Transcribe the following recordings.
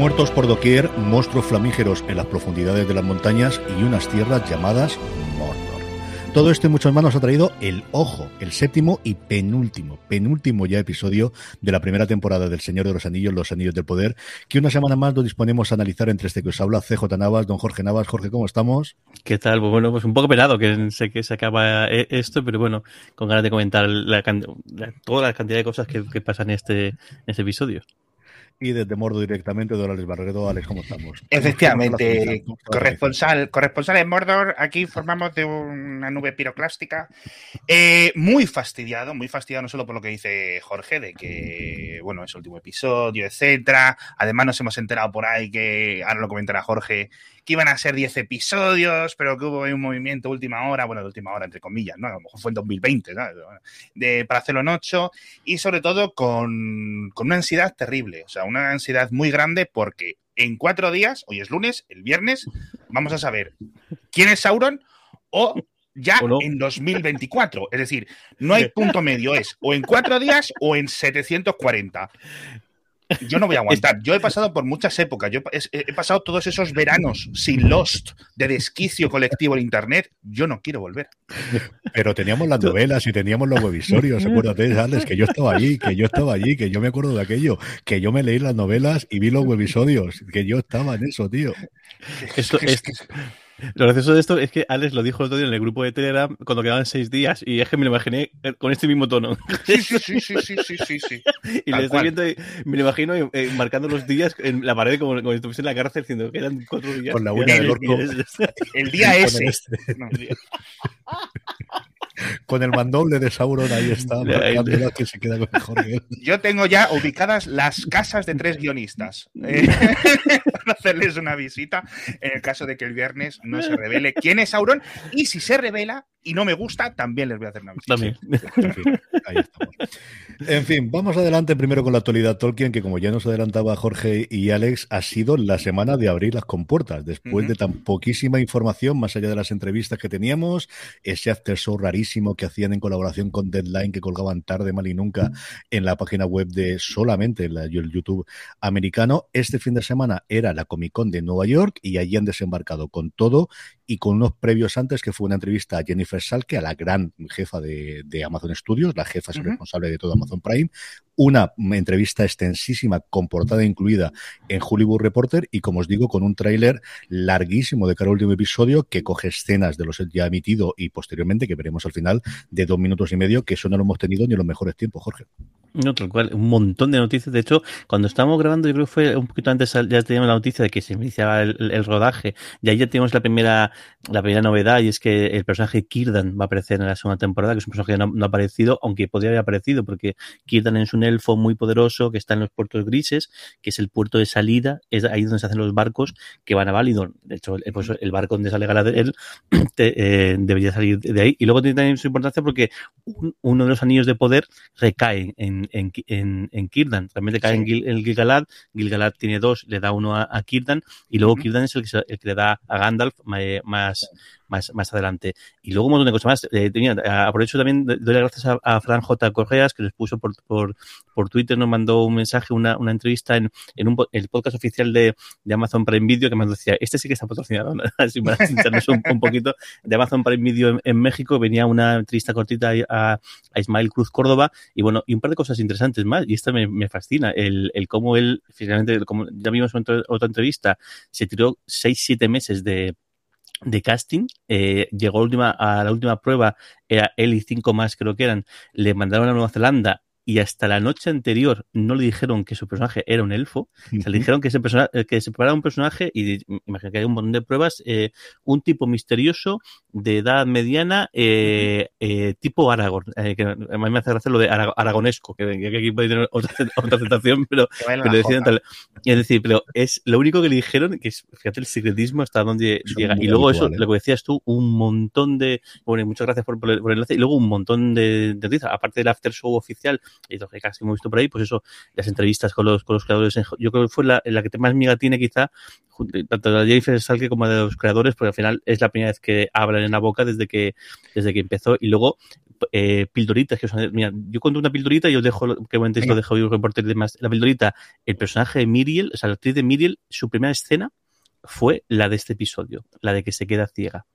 Muertos por doquier, monstruos flamígeros en las profundidades de las montañas y unas tierras llamadas Mordor. Todo esto y mucho más nos ha traído El Ojo, el séptimo y penúltimo, penúltimo ya episodio de la primera temporada del Señor de los Anillos, Los Anillos del Poder, que una semana más nos disponemos a analizar entre este que os habla CJ Navas, don Jorge Navas. Jorge, ¿cómo estamos? ¿Qué tal? Pues bueno, pues un poco penado que sé que se acaba eh, esto, pero bueno, con ganas de comentar la, toda la cantidad de cosas que, pasan en este, en este episodio y desde Mordo directamente, Alex Barredo. Alex, ¿cómo estamos? Efectivamente, corresponsal, corresponsal en Mordor, aquí formamos de una nube piroclástica. Eh, muy fastidiado, muy fastidiado no solo por lo que dice Jorge, de que, bueno, es el último episodio, etcétera. Además nos hemos enterado por ahí que, ahora lo comentará Jorge, que iban a ser 10 episodios, pero que hubo un movimiento última hora, bueno, de última hora, entre comillas, ¿no? A lo mejor fue en 2020, ¿no? De, para hacerlo en 8 y sobre todo con, con una ansiedad terrible, o sea, una ansiedad muy grande porque en cuatro días, hoy es lunes, el viernes, vamos a saber quién es Sauron o ya en 2024. Es decir, no hay punto medio, es o en cuatro días o en 740 yo no voy a aguantar. Yo he pasado por muchas épocas. Yo he, pasado todos esos veranos sin Lost, de desquicio colectivo en Internet. Yo no quiero volver. Pero teníamos las novelas y teníamos los webisorios. Acuérdate, Alex, que yo estaba allí, que yo estaba allí, que yo me acuerdo de aquello, que yo me leí las novelas y vi los webisodios, que yo estaba en eso, tío. Esto, es, lo gracioso de esto es que Alex lo dijo el otro día en el grupo de Telegram cuando quedaban seis días y es que me lo imaginé con este mismo tono. Sí, sí, sí, sí, sí, sí, sí. Y le estoy viendo y me lo imagino eh, marcando los días en la pared como, como si estuviese en la cárcel diciendo que eran cuatro días. Con la uña del orco. El día ese. con el mandoble de Sauron ahí está, que se queda con mejor Yo tengo ya ubicadas las casas de tres guionistas. Eh, para hacerles una visita en el caso de que el viernes no se revele quién es Sauron y si se revela y no me gusta, también les voy a hacer una visita. También. En fin, ahí estamos. En fin, vamos adelante primero con la actualidad Tolkien, que como ya nos adelantaba Jorge y Alex, ha sido la semana de abrir las compuertas. Después de tan poquísima información, más allá de las entrevistas que teníamos, ese after show rarísimo que hacían en colaboración con Deadline, que colgaban tarde, mal y nunca, en la página web de solamente el YouTube americano. Este fin de semana era la Comic Con de Nueva York y allí han desembarcado con todo y con unos previos antes, que fue una entrevista a Jennifer Salke, a la gran jefa de, Amazon Studios, la jefa responsable de todo Amazon Prime, una entrevista extensísima con portada incluida en Hollywood Reporter y, como os digo, con un tráiler larguísimo de cada último episodio que coge escenas de los ya emitido y posteriormente, que veremos al final, de dos minutos y medio, que eso no lo hemos tenido ni en los mejores tiempos, Jorge. No, tal cual, un montón de noticias. De hecho, cuando estábamos grabando, yo creo que fue un poquito antes, ya teníamos la noticia de que se iniciaba el, rodaje. Y ahí ya tenemos la primera, la primera novedad, y es que el personaje Kirdan va a aparecer en la segunda temporada, que es un personaje que no, ha aparecido, aunque podría haber aparecido, porque Kirdan es un elfo muy poderoso que está en los puertos grises, que es el puerto de salida, es ahí donde se hacen los barcos que van a Validor. De hecho, el, pues, el barco donde sale Galadriel eh, debería salir de ahí. Y luego tiene también su importancia porque uno de los anillos de poder recae en en, en, en, Kirdan. Realmente cae en Gil, Gilgalad. Gilgalad tiene dos, le da uno a, Kirdan. Y luego Kirdan es el que, el que, le da a Gandalf más, más, más adelante. Y luego un montón de cosas más. Eh, tenía, aprovecho también, doy las gracias a, Fran J. Correas, que les puso por, por, por Twitter, nos mandó un mensaje, una, una entrevista en, en un, el podcast oficial de, de Amazon Prime Video, que me decía, este sí que está patrocinado, así para un, un, poquito, de Amazon Prime Video en, México, venía una entrevista cortita a, a, Ismael Cruz Córdoba, y bueno, y un par de cosas interesantes más, y esta me, me fascina, el, el cómo él, finalmente, como ya vimos en otra entrevista, se tiró seis, siete meses de de casting, eh, llegó última, a la última prueba, era él y cinco más creo que eran, le mandaron a Nueva Zelanda y hasta la noche anterior no le dijeron que su personaje era un elfo, se le dijeron que se, eh, que se preparaba un personaje y imagino que hay un montón de pruebas, eh, un tipo misterioso de edad mediana, eh, eh, tipo Aragorn, eh, que a mí me hace gracia lo de aragonesco, que, aquí puede tener otra, otra aceptación, pero, pero decían tal. Es decir, pero es lo único que le dijeron, que es, fíjate el secretismo hasta dónde llega. Y luego eso, lo que decías tú, un montón de, bueno, muchas gracias por, por, el, enlace, y luego un montón de, de noticias, aparte del after show oficial que casi hemos visto por ahí, pues eso, las entrevistas con los, con los creadores, yo creo que fue la, la que más miga tiene quizá, tanto de Jennifer Salke como de los creadores, porque al final es la primera vez que hablan en la boca desde que, desde que empezó, y luego eh, pildoritas que son, mira, yo cuento una pildorita y os dejo que momentéis lo dejo un reporte y demás. La pildorita, el personaje de Miriel, o sea, la actriz de Miriel, su primera escena fue la de este episodio, la de que se queda ciega.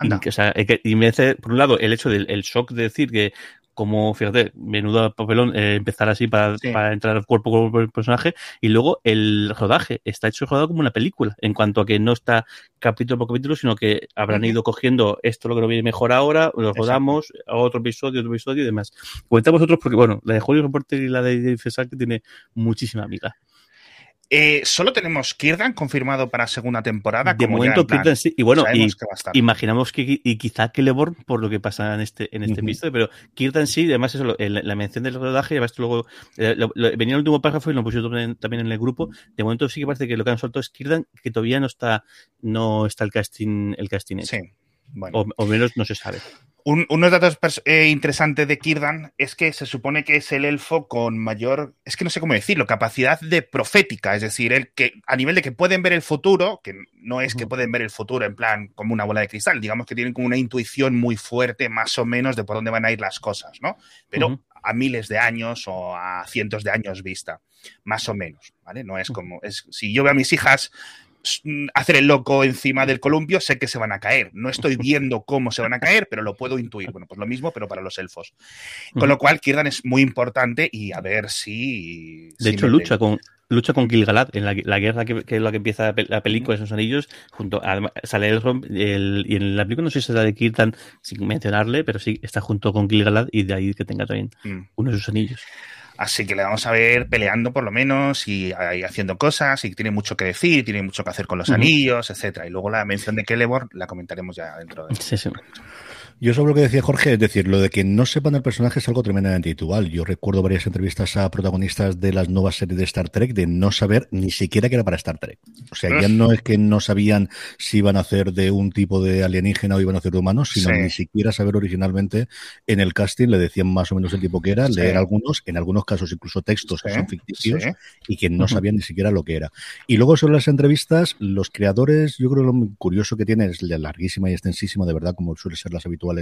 Y, o sea, y, me hace, por un lado, el hecho del shock de decir que como, fíjate, menudo papelón eh, empezar así para, para entrar al cuerpo como el personaje. Y luego el rodaje está hecho rodado como una película, en cuanto a que no está capítulo por capítulo, sino que habrán ido cogiendo esto lo que nos viene mejor ahora, lo rodamos, a otro episodio, otro episodio y demás. Comentamos otros porque, bueno, la de Hollywood Reporter y la de Fesal que tiene muchísima amiga. Eh, solo tenemos Kirdan confirmado para segunda temporada. De momento, Kirdan sí. Y bueno, imaginamos que y quizá Celeborn, por lo que pasa en este, en este episodio, pero Kirdan sí, además eso, la, mención del rodaje, además luego eh, venía el último párrafo y lo pusieron también en el grupo. De momento sí que parece que lo que han soltado es Kirdan, que todavía no está, no está el casting, el casting hecho. Sí. Bueno. o menos no se sabe. Un, unos datos eh, interesantes de Kirdan es que se supone que es el elfo con mayor, es que no sé cómo decirlo, capacidad de profética, es decir, el que a nivel de que pueden ver el futuro, que no es que pueden ver el futuro en plan como una bola de cristal, digamos que tienen como una intuición muy fuerte más o menos de por dónde van a ir las cosas, ¿no? Pero a miles de años o a cientos de años vista, más o menos, ¿vale? No es como, es, si yo veo a mis hijas hacer el loco encima del columpio, sé que se van a caer. No estoy viendo cómo se van a caer, pero lo puedo intuir. Bueno, pues lo mismo, pero para los elfos. Con lo cual, Kirdan es muy importante y a ver si. De hecho, lucha con, lucha con Gilgalad en la, guerra que, es la que empieza la película de esos anillos junto a, sale el, y en la película no sé si la de Kirtan sin mencionarle pero sí está junto con Gilgalad y de ahí que tenga también mm. uno de sus anillos Así que le vamos a ver peleando por lo menos y, haciendo cosas y tiene mucho que decir, tiene mucho que hacer con los anillos, etcétera. Y luego la mención de Celeborn la comentaremos ya dentro de. Sí, sí. Yo sobre lo que decía Jorge, es decir, lo de que no sepan el personaje es algo tremendamente habitual. Yo recuerdo varias entrevistas a protagonistas de las nuevas series de Star Trek de no saber ni siquiera que era para Star Trek. O sea, ya no es que no sabían si iban a hacer de un tipo de alienígena o iban a hacer de humanos, sino ni siquiera saber originalmente en el casting le decían más o menos el tipo que era, leer algunos, en algunos casos incluso textos que son ficticios y que no sabían ni siquiera lo que era. Y luego sobre las entrevistas, los creadores, yo creo que lo curioso que tienen es la larguísima y extensísima, de verdad, como suele ser las habituales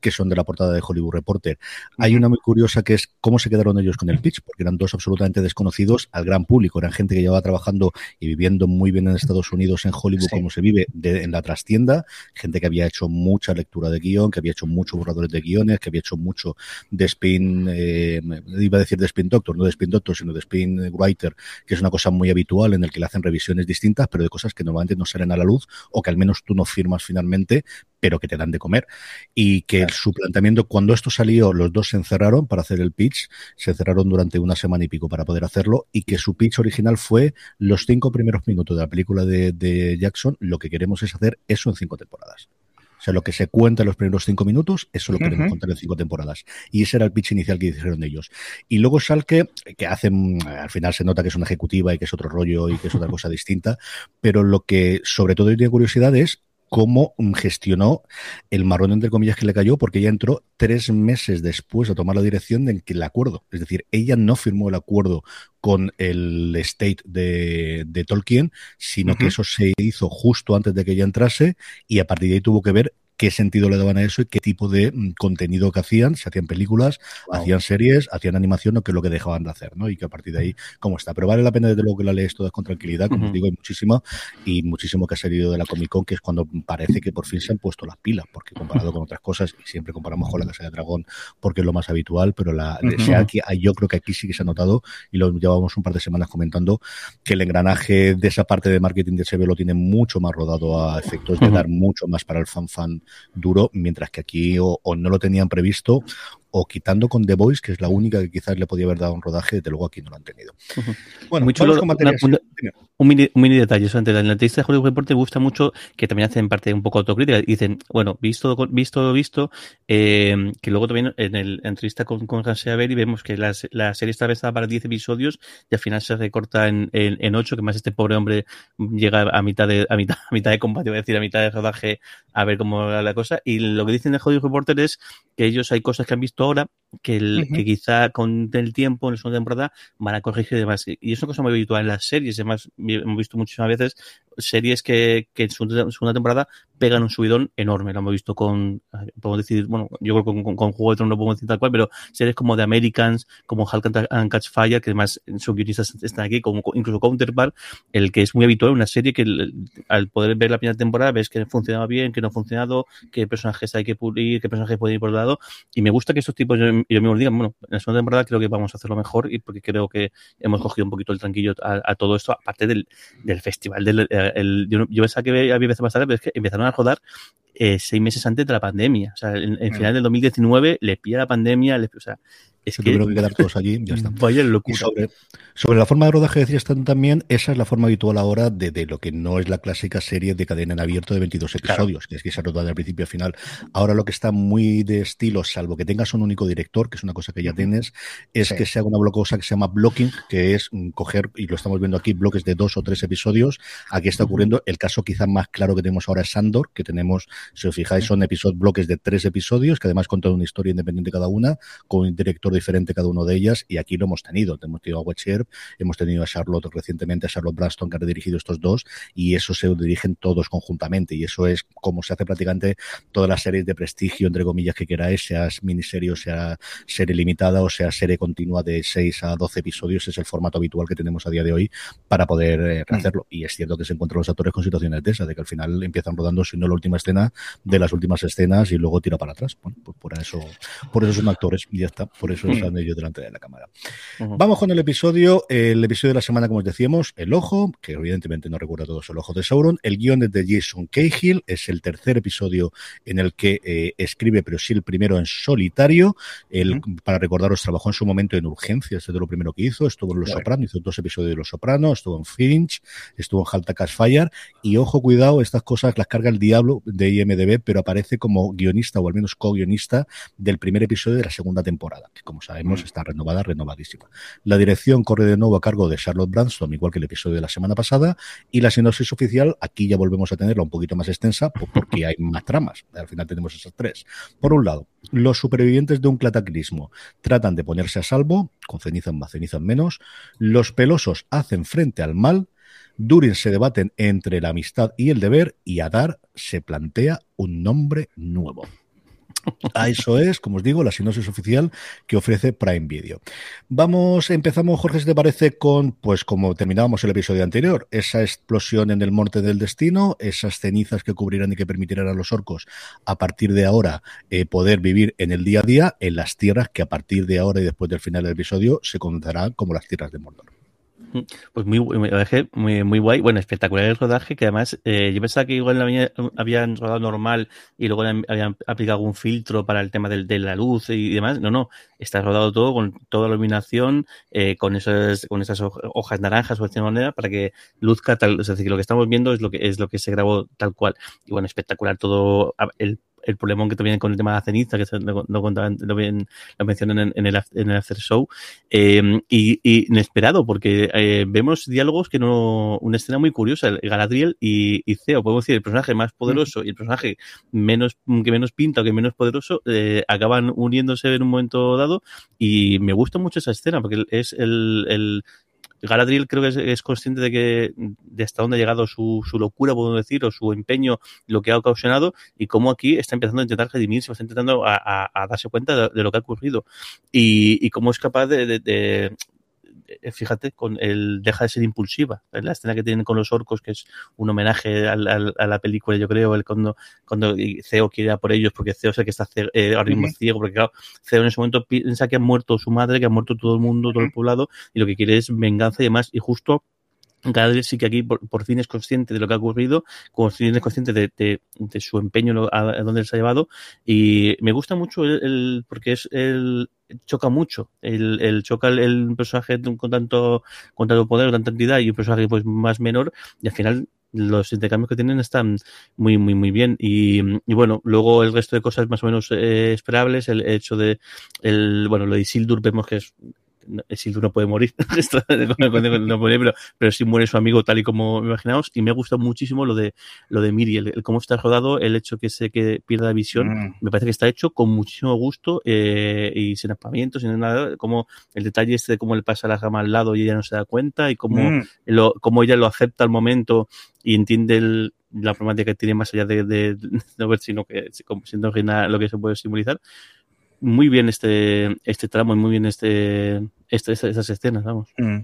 que son de la portada de Hollywood Reporter. Hay una muy curiosa que es cómo se quedaron ellos con el pitch, porque eran dos absolutamente desconocidos al gran público. Eran gente que llevaba trabajando y viviendo muy bien en Estados Unidos, en Hollywood, como se vive en la trastienda. Gente que había hecho mucha lectura de guion, que había hecho muchos borradores de guiones, que había hecho mucho de spin, eh, iba a decir de spin doctor, no de spin doctor, sino de spin writer, que es una cosa muy habitual en el que le hacen revisiones distintas, pero de cosas que normalmente no salen a la luz o que al menos tú no firmas finalmente, pero que te dan de comer. Y que su planteamiento, cuando esto salió, los dos se encerraron para hacer el pitch, se encerraron durante una semana y pico para poder hacerlo, y que su pitch original fue los cinco primeros minutos de la película de, Jackson, lo que queremos es hacer eso en cinco temporadas. O sea, lo que se cuenta en los primeros cinco minutos, eso lo queremos contar en cinco temporadas. Y ese era el pitch inicial que hicieron ellos. Y luego Salke, que hacen, al final se nota que es una ejecutiva y que es otro rollo y que es otra cosa distinta, pero lo que sobre todo tiene curiosidad es cómo gestionó el marrón, entre comillas, que le cayó, porque ella entró tres meses después a tomar la dirección del el acuerdo. Es decir, ella no firmó el acuerdo con el estate de, Tolkien, sino que eso se hizo justo antes de que ella entrase y a partir de ahí tuvo que ver qué sentido le daban a eso y qué tipo de mm, contenido que hacían, si hacían películas, hacían series, hacían animación o qué es lo que dejaban de hacer, ¿no? Y que a partir de ahí, cómo está. Pero vale la pena desde luego que la lees todas con tranquilidad, como os digo, hay muchísima y muchísimo que ha salido de la Comic Con, que es cuando parece que por fin se han puesto las pilas, porque comparado con otras cosas, y siempre comparamos con la Casa de Dragón porque es lo más habitual, pero la, aquí, yo creo que aquí sí que se ha notado y lo llevamos un par de semanas comentando que el engranaje de esa parte de marketing de SB lo tiene mucho más rodado a efectos de dar mucho más para el fan fan duro, mientras que aquí o, no lo tenían previsto o quitando con The Voice, que es la única que quizás le podía haber dado un rodaje, desde luego aquí no lo han tenido. Bueno, Muy chulo, un, mini, un mini detalle, eso antes, en la entrevista de Hollywood Report me gusta mucho, que también hacen parte un poco autocrítica, dicen, bueno, visto, visto, visto, eh, que luego también en el, la entrevista con, con y vemos que la, la serie está pensada para 10 episodios y al final se recorta en, en, 8, que más este pobre hombre llega a mitad de, a mitad, a mitad de combate, voy a decir, a mitad de rodaje, a ver cómo va la cosa. Y lo que dicen de Hollywood Reporter es que ellos hay cosas que han visto ahora que, el, que quizá con el tiempo, en la segunda temporada, van a corregir y demás. Y es una cosa muy habitual en las series. Además, hemos visto muchísimas veces series que, que en su segunda temporada pegan un subidón enorme. Lo hemos visto con, podemos decir, bueno, yo creo que con, con, Juego de Tronos no podemos decir tal cual, pero series como The Americans, como Hulk and Catch Fire, que además sus guionistas están aquí, como incluso Counterpart, el que es muy habitual, una serie que al poder ver la primera temporada ves que funcionaba bien, que no ha funcionado, qué personajes hay que pulir, qué personajes pueden ir por el lado. Y me gusta que estos tipos, yo, yo mismo digan, bueno, en la segunda temporada creo que vamos a hacerlo mejor y porque creo que hemos cogido un poquito el tranquillo a, a todo esto, aparte del, del festival del, el, yo, yo, pensaba que había veces más tarde, pero es que empezaron a rodar eh, seis meses antes de la pandemia. O sea, en, en final del 2019 le pilla la pandemia, le, o sea, es que tuvieron que quedar todos allí ya está. Vaya locura. Sobre, sobre, la forma de rodaje decías también, esa es la forma habitual ahora de, de, lo que no es la clásica serie de cadena en abierto de 22 episodios, claro. que es que se rodada del principio al final. Ahora lo que está muy de estilo, salvo que tengas un único director, que es una cosa que ya tienes, es sí. que se haga una cosa que se llama blocking, que es coger, y lo estamos viendo aquí, bloques de dos o tres episodios. Aquí está ocurriendo, el caso quizá más claro que tenemos ahora es Sandor, que tenemos, si os fijáis, son episodios, bloques de tres episodios, que además contan una historia independiente cada una, con un director diferente cada uno de ellas y aquí lo hemos tenido. Hemos tenido a Wetcher, hemos tenido a Charlotte recientemente, a Charlotte Braston que ha dirigido estos dos y eso se dirigen todos conjuntamente y eso es como se hace prácticamente todas las series de prestigio, entre comillas, que queráis, sea miniserie o sea serie limitada o sea serie continua de 6 a 12 episodios, es el formato habitual que tenemos a día de hoy para poder eh, hacerlo. Y es cierto que se encuentran los actores con situaciones de esas, de que al final empiezan rodando, si no la última escena, de las últimas escenas y luego tira para atrás. Bueno, pues por eso, por eso son actores y ya está. Por eso están ellos delante de la cámara. Uh -huh. Vamos con el episodio, el episodio de la semana, como os decíamos, El Ojo, que evidentemente no recuerda todos el Ojo de Sauron. El guion es de Jason Cahill, es el tercer episodio en el que eh, escribe, pero sí el primero en solitario. El, uh -huh. Para recordaros, trabajó en su momento en Urgencias, es de lo primero que hizo. Estuvo en Los Sopranos, hizo dos episodios de Los Sopranos, estuvo en Finch, estuvo en Halta Cash Fire. Y ojo, cuidado, estas cosas las carga el diablo de IMDB, pero aparece como guionista o al menos co-guionista del primer episodio de la segunda temporada, que como sabemos -huh. está renovada, renovadísima. La dirección corre de nuevo a cargo de Charlotte Branston, igual que el episodio de la semana pasada, y la sinopsis oficial, aquí ya volvemos a tenerla un poquito más extensa, porque hay más tramas. Al final tenemos esas tres. Por un lado, los supervivientes de un cataclismo tratan de ponerse a salvo, con ceniza más, ceniza menos. Los pelosos hacen frente al mal. Durin se debaten entre la amistad y el deber, y Adar se plantea un nombre nuevo. A eso es, como os digo, la sinopsis oficial que ofrece Prime Video. Vamos, empezamos, Jorge, si te parece, con, pues como terminábamos el episodio anterior, esa explosión en el monte del destino, esas cenizas que cubrirán y que permitirán a los orcos a partir de ahora eh, poder vivir en el día a día en las tierras que a partir de ahora y después del final del episodio se conocerán como las tierras de Mordor. Pues muy, muy, muy guay. Bueno, espectacular el rodaje, que además eh, yo pensaba que igual había, habían rodado normal y luego habían aplicado un filtro para el tema del, de la luz y demás. No, no, está rodado todo con toda la iluminación, eh, con, esas, con esas hojas naranjas o de manera para que luzca tal. Es decir, lo que estamos viendo es lo que, es lo que se grabó tal cual. Y bueno, espectacular todo el el problemón que también con el tema de la ceniza, que lo, lo, contaban, lo, lo mencionan en, en, el, en el after show, eh, y, y, inesperado, porque eh, vemos diálogos que no, una escena muy curiosa, el Galadriel y, y Ceo, podemos decir, el personaje más poderoso y el personaje menos, que menos pinta o que menos poderoso, eh, acaban uniéndose en un momento dado, y me gusta mucho esa escena, porque es el, el Galadriel creo que es, consciente de que de hasta dónde ha llegado su, su, locura, podemos decir, o su empeño, lo que ha ocasionado, y cómo aquí está empezando a intentar redimirse, está intentando a, a, a darse cuenta de, lo que ha ocurrido. Y, y cómo es capaz de, de fíjate, con el deja de ser impulsiva. La escena que tienen con los orcos, que es un homenaje a, a, a la película, yo creo, el cuando, cuando Ceo quiere ir a por ellos, porque Ceo es el que está eh, ahora mismo uh -huh. ciego, porque claro, Ceo en ese momento piensa que ha muerto su madre, que ha muerto todo el mundo, todo el poblado, y lo que quiere es venganza y demás, y justo Galadriel sí que aquí por, por, fin es consciente de lo que ha ocurrido, es consciente de, de, de su empeño a, a dónde se ha llevado y me gusta mucho el, el porque es el choca mucho, el, el choca el, el, personaje con tanto con tanto poder, tanta entidad y un personaje pues más menor y al final los intercambios que tienen están muy, muy, muy bien. Y, y bueno, luego el resto de cosas más o menos eh, esperables, el hecho de, el, bueno, lo de Isildur vemos que es Sildur no puede morir, no puede, pero, pero sí muere su amigo tal y como imaginamos. Y me ha gustado muchísimo lo de lo de Miriel, el, cómo está rodado, el hecho que se que pierda la visión, mm. me parece que está hecho con muchísimo gusto eh, y sin apamientos, sin nada, como el detalle este de cómo le pasa la gama al lado y ella no se da cuenta y cómo, mm. lo, cómo ella lo acepta al momento y entiende el, la problemática que tiene más allá de, de, no ver sino que siendo lo que se puede simbolizar muy bien este, este tramo y muy bien este, este, esas escenas, vamos. Mm.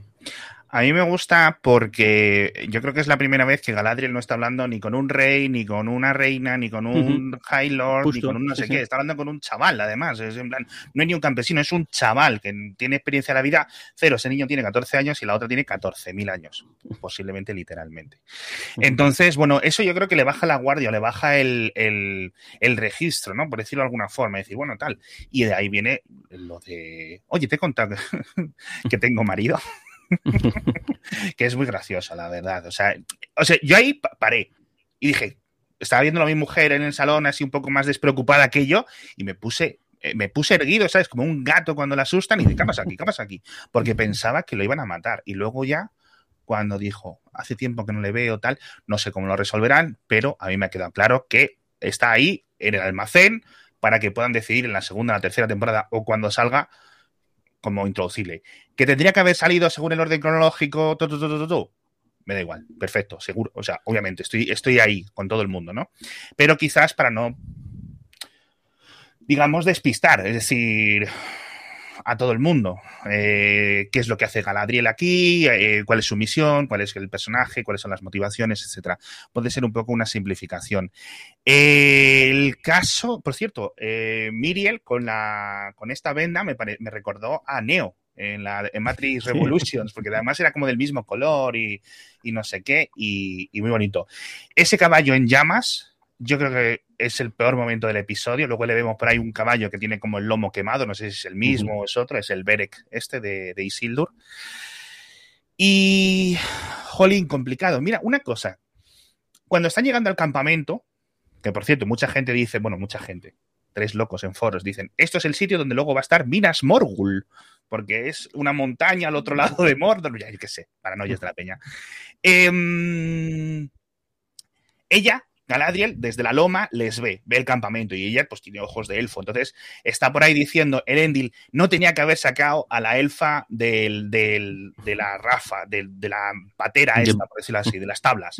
A mí me gusta porque yo creo que es la primera vez que Galadriel no está hablando ni con un rey, ni con una reina, ni con un High Lord, ni con un no sé qué. Está hablando con un chaval, además. Es en plan, no es ni un campesino, es un chaval que tiene experiencia de la vida. Cero, ese niño tiene 14 años y la otra tiene 14.000 años, posiblemente literalmente. Entonces, bueno, eso yo creo que le baja la guardia, le baja el, el registro, ¿no? Por decirlo de alguna forma. Decir, bueno, tal. Y de ahí viene lo de, oye, te he contado que tengo marido. que es muy graciosa, la verdad. O sea, o sea, yo ahí paré y dije, estaba viendo a mi mujer en el salón así un poco más despreocupada que yo y me puse eh, me puse erguido, ¿sabes? Como un gato cuando la asustan y dije, ¿qué pasa aquí? ¿Qué pasa aquí? Porque pensaba que lo iban a matar. Y luego ya, cuando dijo, hace tiempo que no le veo tal, no sé cómo lo resolverán, pero a mí me ha quedado claro que está ahí en el almacén para que puedan decidir en la segunda, la tercera temporada o cuando salga como introducible. ¿Que tendría que haber salido según el orden cronológico? Me da igual, perfecto, seguro. O sea, obviamente, estoy, estoy ahí con todo el mundo, ¿no? Pero quizás para no, digamos, despistar, es decir, a todo el mundo. Eh, ¿Qué es lo que hace Galadriel aquí? Eh, ¿Cuál es su misión? ¿Cuál es el personaje? ¿Cuáles son las motivaciones? Etcétera. Puede ser un poco una simplificación. el caso, por cierto, eh, Miriel con, la, con esta venda me, me recordó a Neo. En, la, en Matrix Revolutions, porque además era como del mismo color y, no sé qué, y muy bonito. Ese caballo en llamas, yo creo que es el peor momento del episodio. Luego le vemos por ahí un caballo que tiene como el lomo quemado, no sé si es el mismo o es otro, es el Berek este de, Isildur. Y, jolín, complicado. Mira, una cosa, cuando están llegando al campamento, que por cierto, mucha gente dice, bueno, mucha gente, tres locos en foros, dicen, esto es el sitio donde luego va a estar Minas Morgul, porque es una montaña al otro lado de Mordor, ya, yo qué sé, paranoias de la peña. Em, ella Galadriel desde la loma les ve, ve el campamento y ella pues tiene ojos de elfo. Entonces está por ahí diciendo, Elendil no tenía que haber sacado a la elfa del, de la rafa, de, la patera esta, por decirlo así, de las tablas.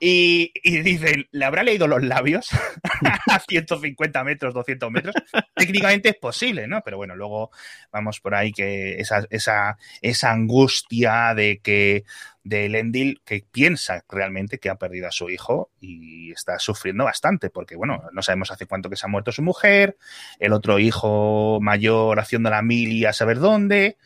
Y, dicen, ¿le habrá leído los labios a 150 metros, 200 metros? Técnicamente es posible, ¿no? Pero bueno, luego vamos por ahí que esa, esa, esa angustia de que de Lendil que piensa realmente que ha perdido a su hijo y está sufriendo bastante porque, bueno, no sabemos hace cuánto que se ha muerto su mujer, el otro hijo mayor haciendo la mili a saber dónde,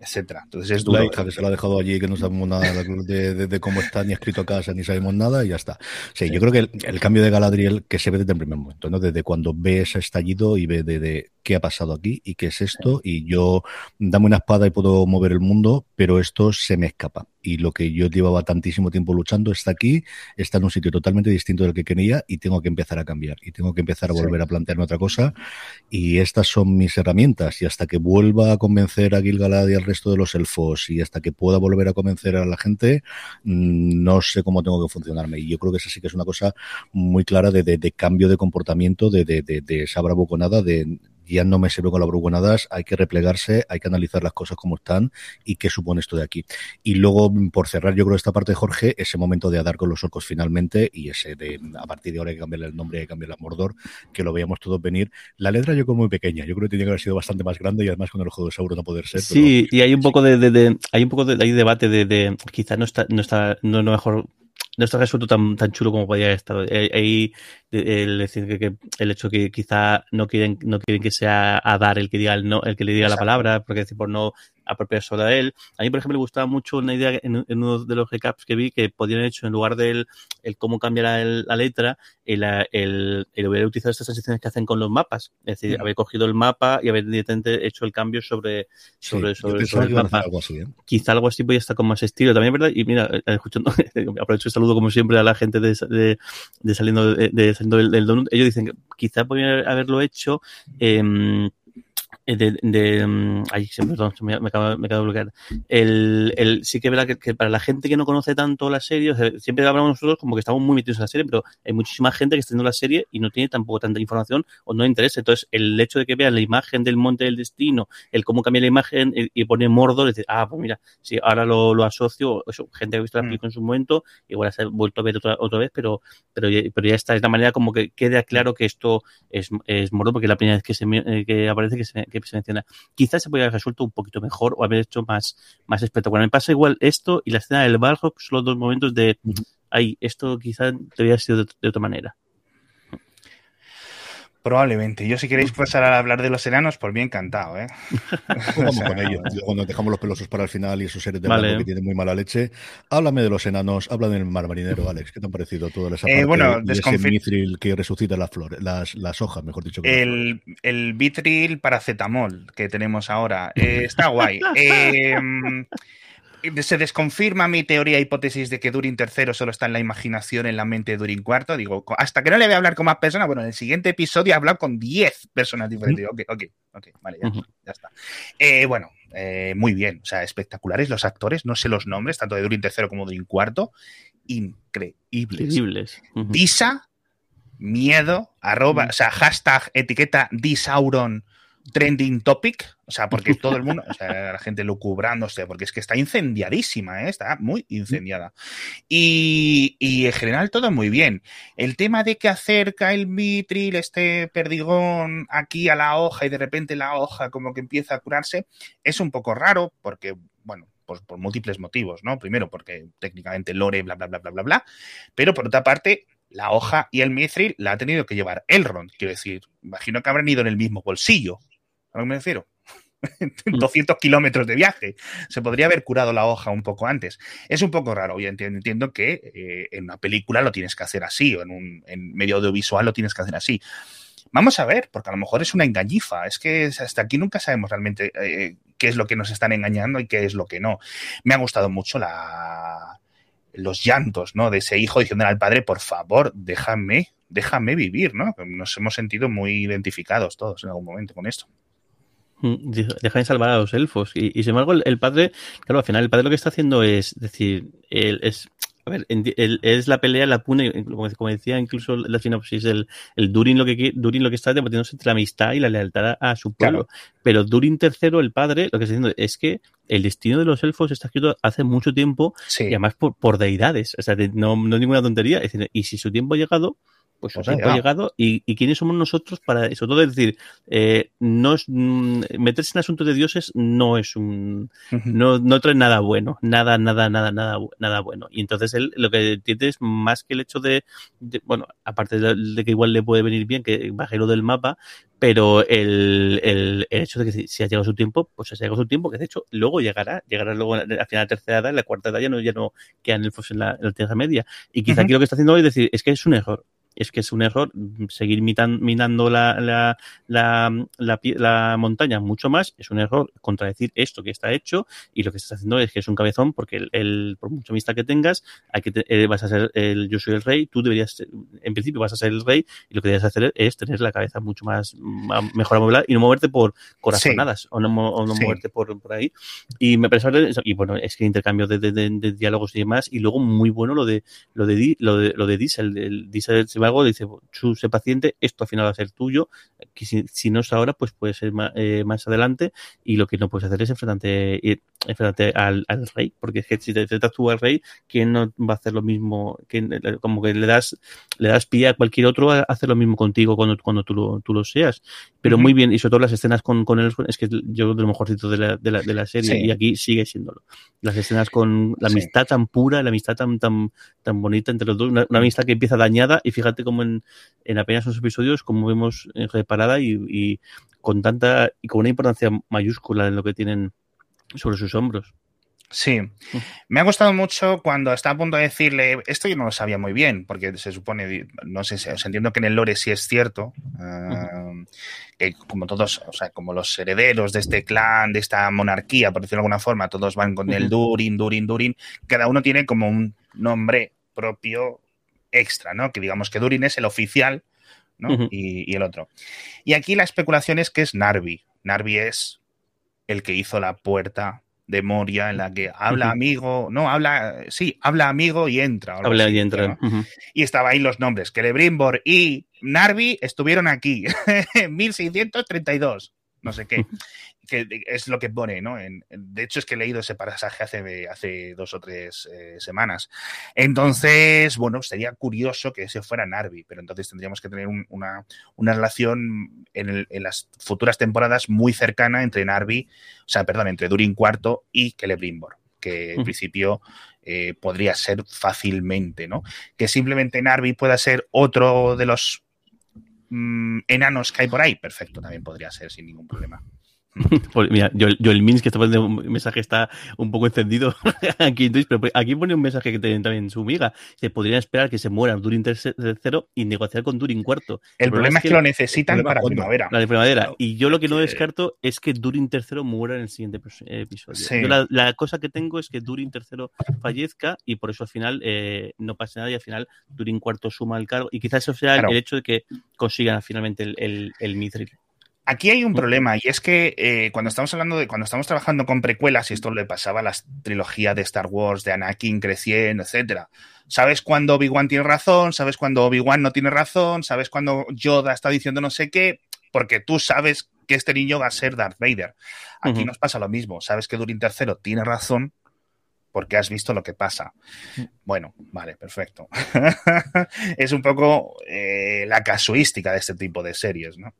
etcétera. Entonces es duro. La hija que se la ha dejado allí, que no sabemos nada de, cómo está, ni escrito a casa, ni sabemos nada, y ya está. Sí, yo creo que el, cambio de Galadriel que se ve desde el primer momento, ¿no? Desde cuando ve ese estallido y ve de, qué ha pasado aquí y qué es esto, y yo dame una espada y puedo mover el mundo, pero esto se me escapa y lo que yo llevaba tantísimo tiempo luchando está aquí, está en un sitio totalmente distinto del que quería y tengo que empezar a cambiar y tengo que empezar a volver a plantearme otra cosa y estas son mis herramientas y hasta que vuelva a convencer a Gilgalad y al resto de los elfos y hasta que pueda volver a convencer a la gente mm, no sé cómo tengo que funcionarme. Y yo creo que esa sí que es una cosa muy clara de, de, cambio de comportamiento de, de, de, de esa bravuconada de ya no me sirve con las brugunadas, hay que replegarse, hay que analizar las cosas como están y qué supone esto de aquí. Y luego, por cerrar, yo creo esta parte de Jorge, ese momento de dar con los orcos finalmente y ese de a partir de ahora hay que cambiarle el nombre, hay que cambiarle a Mordor, que lo veíamos todos venir. La letra yo creo muy pequeña, yo creo que tenía que haber sido bastante más grande y además con el juego de Sauro no poder ser. Sí, y hay un poco de, hay un poco de, hay debate de, de quizás no está, no está, no, no mejor no está resuelto tan, tan chulo como podía estar. Ahí el que, el hecho que quizá no quieren, no quieren que sea a dar el que diga el no, el que le diga la palabra, porque decir por no apropiarse de él. A mí, por ejemplo, me gustaba mucho una idea en, uno de los recaps que vi que podían haber hecho en lugar del el cómo cambiar la letra, el, el, el, hubiera utilizado estas transiciones que hacen con los mapas. Es decir, haber cogido el mapa y haber directamente hecho el cambio sobre, sobre, sobre, el mapa. Algo así, ¿eh? Quizá algo así podría estar con más estilo también, ¿verdad? Y mira, eh, escuchando, aprovecho el saludo como siempre a la gente de, de, saliendo, de, saliendo del, donut. Ellos dicen que quizá podrían haberlo hecho Eh, de, de mm, ay, perdón, me, me, acabo, me acabo de bloquear. El, el, sí que es verdad que, que, para la gente que no conoce tanto la serie, o sea, siempre hablamos nosotros como que estamos muy metidos en la serie, pero hay muchísima gente que está viendo la serie y no tiene tampoco tanta información o no interesa. Entonces, el hecho de que vean la imagen del monte del destino, el cómo cambia la imagen y, y pone Mordor, decir, ah, pues mira, si ahora lo, lo asocio, eso, gente que ha visto la película en su momento, igual se ha vuelto a ver otra, otra vez, pero, pero, pero ya está, es la manera como que queda claro que esto es, es Mordor, porque es la primera vez que, se, que aparece que se, que se menciona. Quizás se podría haber resuelto un poquito mejor o haber hecho más, más espectacular. Me pasa igual esto y la escena del Balrog son los dos momentos de, ay, esto quizás debería haber sido de, de otra manera. Probablemente. Yo si queréis pasar a hablar de los enanos, por bien encantado, ¿eh? Vamos con ello. Cuando dejamos los pelosos para el final y esos seres de vale. blanco que tienen muy mala leche, háblame de los enanos, háblame del mar marinero, Alex. ¿Qué te han parecido toda esa parte eh, bueno, y ese mithril que resucita las flores, las, las hojas, mejor dicho? Que el, el vitril paracetamol que tenemos ahora. Eh, está guay. eh, se desconfirma mi teoría hipótesis de que Durin III solo está en la imaginación, en la mente de Durin IV. Digo, hasta que no le voy a hablar con más personas, bueno, en el siguiente episodio he hablado con 10 personas diferentes. Ok, ok, ok, vale, ya, ya está. Eh, bueno, eh, muy bien, o sea, espectaculares los actores, no sé los nombres, tanto de Durin III como de Durin IV, increíbles. Increíbles. Uh -huh. Disa, miedo, arroba, o sea, hashtag, etiqueta Disauron trending topic, o sea, porque todo el mundo, o sea, la gente lucubrándose, porque es que está incendiadísima, ¿eh? está muy incendiada. Y, y, en general todo muy bien. El tema de que acerca el mitril, este perdigón aquí a la hoja y de repente la hoja como que empieza a curarse, es un poco raro, porque, bueno, pues por múltiples motivos, ¿no? Primero, porque técnicamente lore, bla, bla, bla, bla, bla, bla, pero por otra parte, la hoja y el mithril la ha tenido que llevar Elrond, quiero decir, imagino que habrán ido en el mismo bolsillo, ¿A lo que me refiero? 200 kilómetros de viaje. Se podría haber curado la hoja un poco antes. Es un poco raro. Yo entiendo, entiendo que eh, en una película lo tienes que hacer así, o en un en medio audiovisual lo tienes que hacer así. Vamos a ver, porque a lo mejor es una engañifa. Es que hasta aquí nunca sabemos realmente eh, qué es lo que nos están engañando y qué es lo que no. Me ha gustado mucho la, los llantos, ¿no? De ese hijo diciendo al padre, por favor, déjame, déjame vivir, ¿no? Nos hemos sentido muy identificados todos en algún momento con esto. Dejan salvar a los elfos. Y, y sin embargo, el, el, padre, claro, al final el padre lo que está haciendo es decir, él es. A ver, el, es la pelea, la pune, como, decía incluso la sinopsis, el, el Durin lo que Durin lo que está debatiéndose entre la amistad y la lealtad a, su pueblo. Claro. Pero Durin III, el padre, lo que está diciendo es que el destino de los elfos está escrito hace mucho tiempo sí. y además por, por deidades. O sea, no, no es ninguna tontería. Es decir, y si su tiempo ha llegado, pues su tiempo ha llegado y, y, quiénes somos nosotros para eso todo es decir eh, no es mm, meterse en asuntos de dioses no es un uh -huh. no, no trae nada bueno nada nada nada nada nada bueno y entonces él lo que entiende es más que el hecho de, de bueno aparte de, de, que igual le puede venir bien que baje lo del mapa pero el, el, el, hecho de que si, si, ha llegado su tiempo, pues ha llegado su tiempo, que de hecho luego llegará, llegará luego al final de la tercera edad, en la cuarta edad ya no, ya no quedan elfos en la, en la tierra media. Y quizá uh -huh. aquí lo que está haciendo hoy es decir, es que es un error, es que es un error seguir minando la, la, la, la, montaña mucho más, es un error contradecir esto que está hecho y lo que estás haciendo es que es un cabezón porque el, el por mucha amistad que tengas, hay que te, eh, vas a ser el yo soy el rey, tú deberías, en principio vas a ser el rey y lo que deberías hacer es tener la cabeza mucho más, mejor amueblada y no moverte por corazonadas sí. o no, o no sí. moverte por, por ahí. Y me parece y bueno, es que intercambio de, de, de, de, diálogos y demás y luego muy bueno lo de lo de lo de, lo de Diesel, el Diesel embargo, dice, tú sé paciente, esto al final va a ser tuyo, que si, si no es ahora, pues puede ser más, eh, más, adelante, y lo que no puedes hacer es enfrentarte, eh, enfrentarte al, al, rey, porque es que si te enfrentas tú al rey, ¿quién no va a hacer lo mismo? ¿Quién, como que le das, le das pie a cualquier otro a hacer lo mismo contigo cuando, cuando tú, lo, tú lo seas. Pero uh -huh. muy bien, y sobre todo las escenas con, con él, es que yo de lo mejorcito de la, de la, de la serie, sí. y aquí sigue siéndolo. Las escenas con la amistad sí. tan pura, la amistad tan, tan, tan bonita entre los dos, una, una amistad que empieza dañada, y fíjate cómo en, en apenas unos episodios, como vemos eh, reparada y, y, con tanta y con una importancia mayúscula en lo que tienen sobre sus hombros. Sí, me ha gustado mucho cuando está a punto de decirle, esto yo no lo sabía muy bien, porque se supone, no sé, o sea, entiendo que en el lore sí es cierto, uh, que como todos, o sea, como los herederos de este clan, de esta monarquía, por decirlo de alguna forma, todos van con el Durin, Durin, Durin, cada uno tiene como un nombre propio extra, ¿no? Que digamos que Durin es el oficial, ¿no? Uh -huh. y, y, el otro. Y aquí la especulación es que es Narvi, Narvi es el que hizo la puerta de Moria en la que habla amigo, no, habla, sí, habla amigo y entra. Habla y entra. Y estaba ahí los nombres, Celebrimbor y Narvi estuvieron aquí, en 1632, no sé qué que es lo que pone, ¿no? de hecho, es que he leído ese pasaje hace, hace dos o tres eh, semanas. Entonces, bueno, sería curioso que ese fuera Narvi, pero entonces tendríamos que tener una, relación en, las futuras temporadas muy cercana entre Narvi, o sea, perdón, entre Durin IV y Celebrimbor, que en principio eh, podría ser fácilmente, ¿no? Que simplemente Narvi pueda ser otro de los mm, enanos que hay por ahí, perfecto, también podría ser sin ningún problema. Pues mira, yo, el Mins que está poniendo un mensaje está un poco encendido aquí en Twitch, pero pues aquí pone un mensaje que tiene también su amiga. Se podrían esperar que se muera Durin tercero y negociar con Durin cuarto. El, problema, es que, lo necesitan para primavera. La de primavera. y yo lo que no descarto es que Durin tercero muera en el siguiente episodio. la, cosa que tengo es que Durin tercero fallezca y por eso al final eh, no pase nada y al final Durin cuarto suma el cargo. Y quizás eso sea el hecho de que consigan finalmente el, el, el Mithril. Aquí hay un problema y es que eh, cuando estamos hablando de cuando estamos trabajando con precuelas y esto le pasaba a la trilogía de Star Wars de Anakin creciendo, etcétera. Sabes cuándo Obi-Wan tiene razón, sabes cuándo Obi-Wan no tiene razón, sabes cuándo Yoda está diciendo no sé qué, porque tú sabes que este niño va a ser Darth Vader. Aquí nos pasa lo mismo, sabes que Durin III tiene razón porque has visto lo que pasa. Mm. Bueno, vale, perfecto. es un poco eh, la casuística de este tipo de series, ¿no?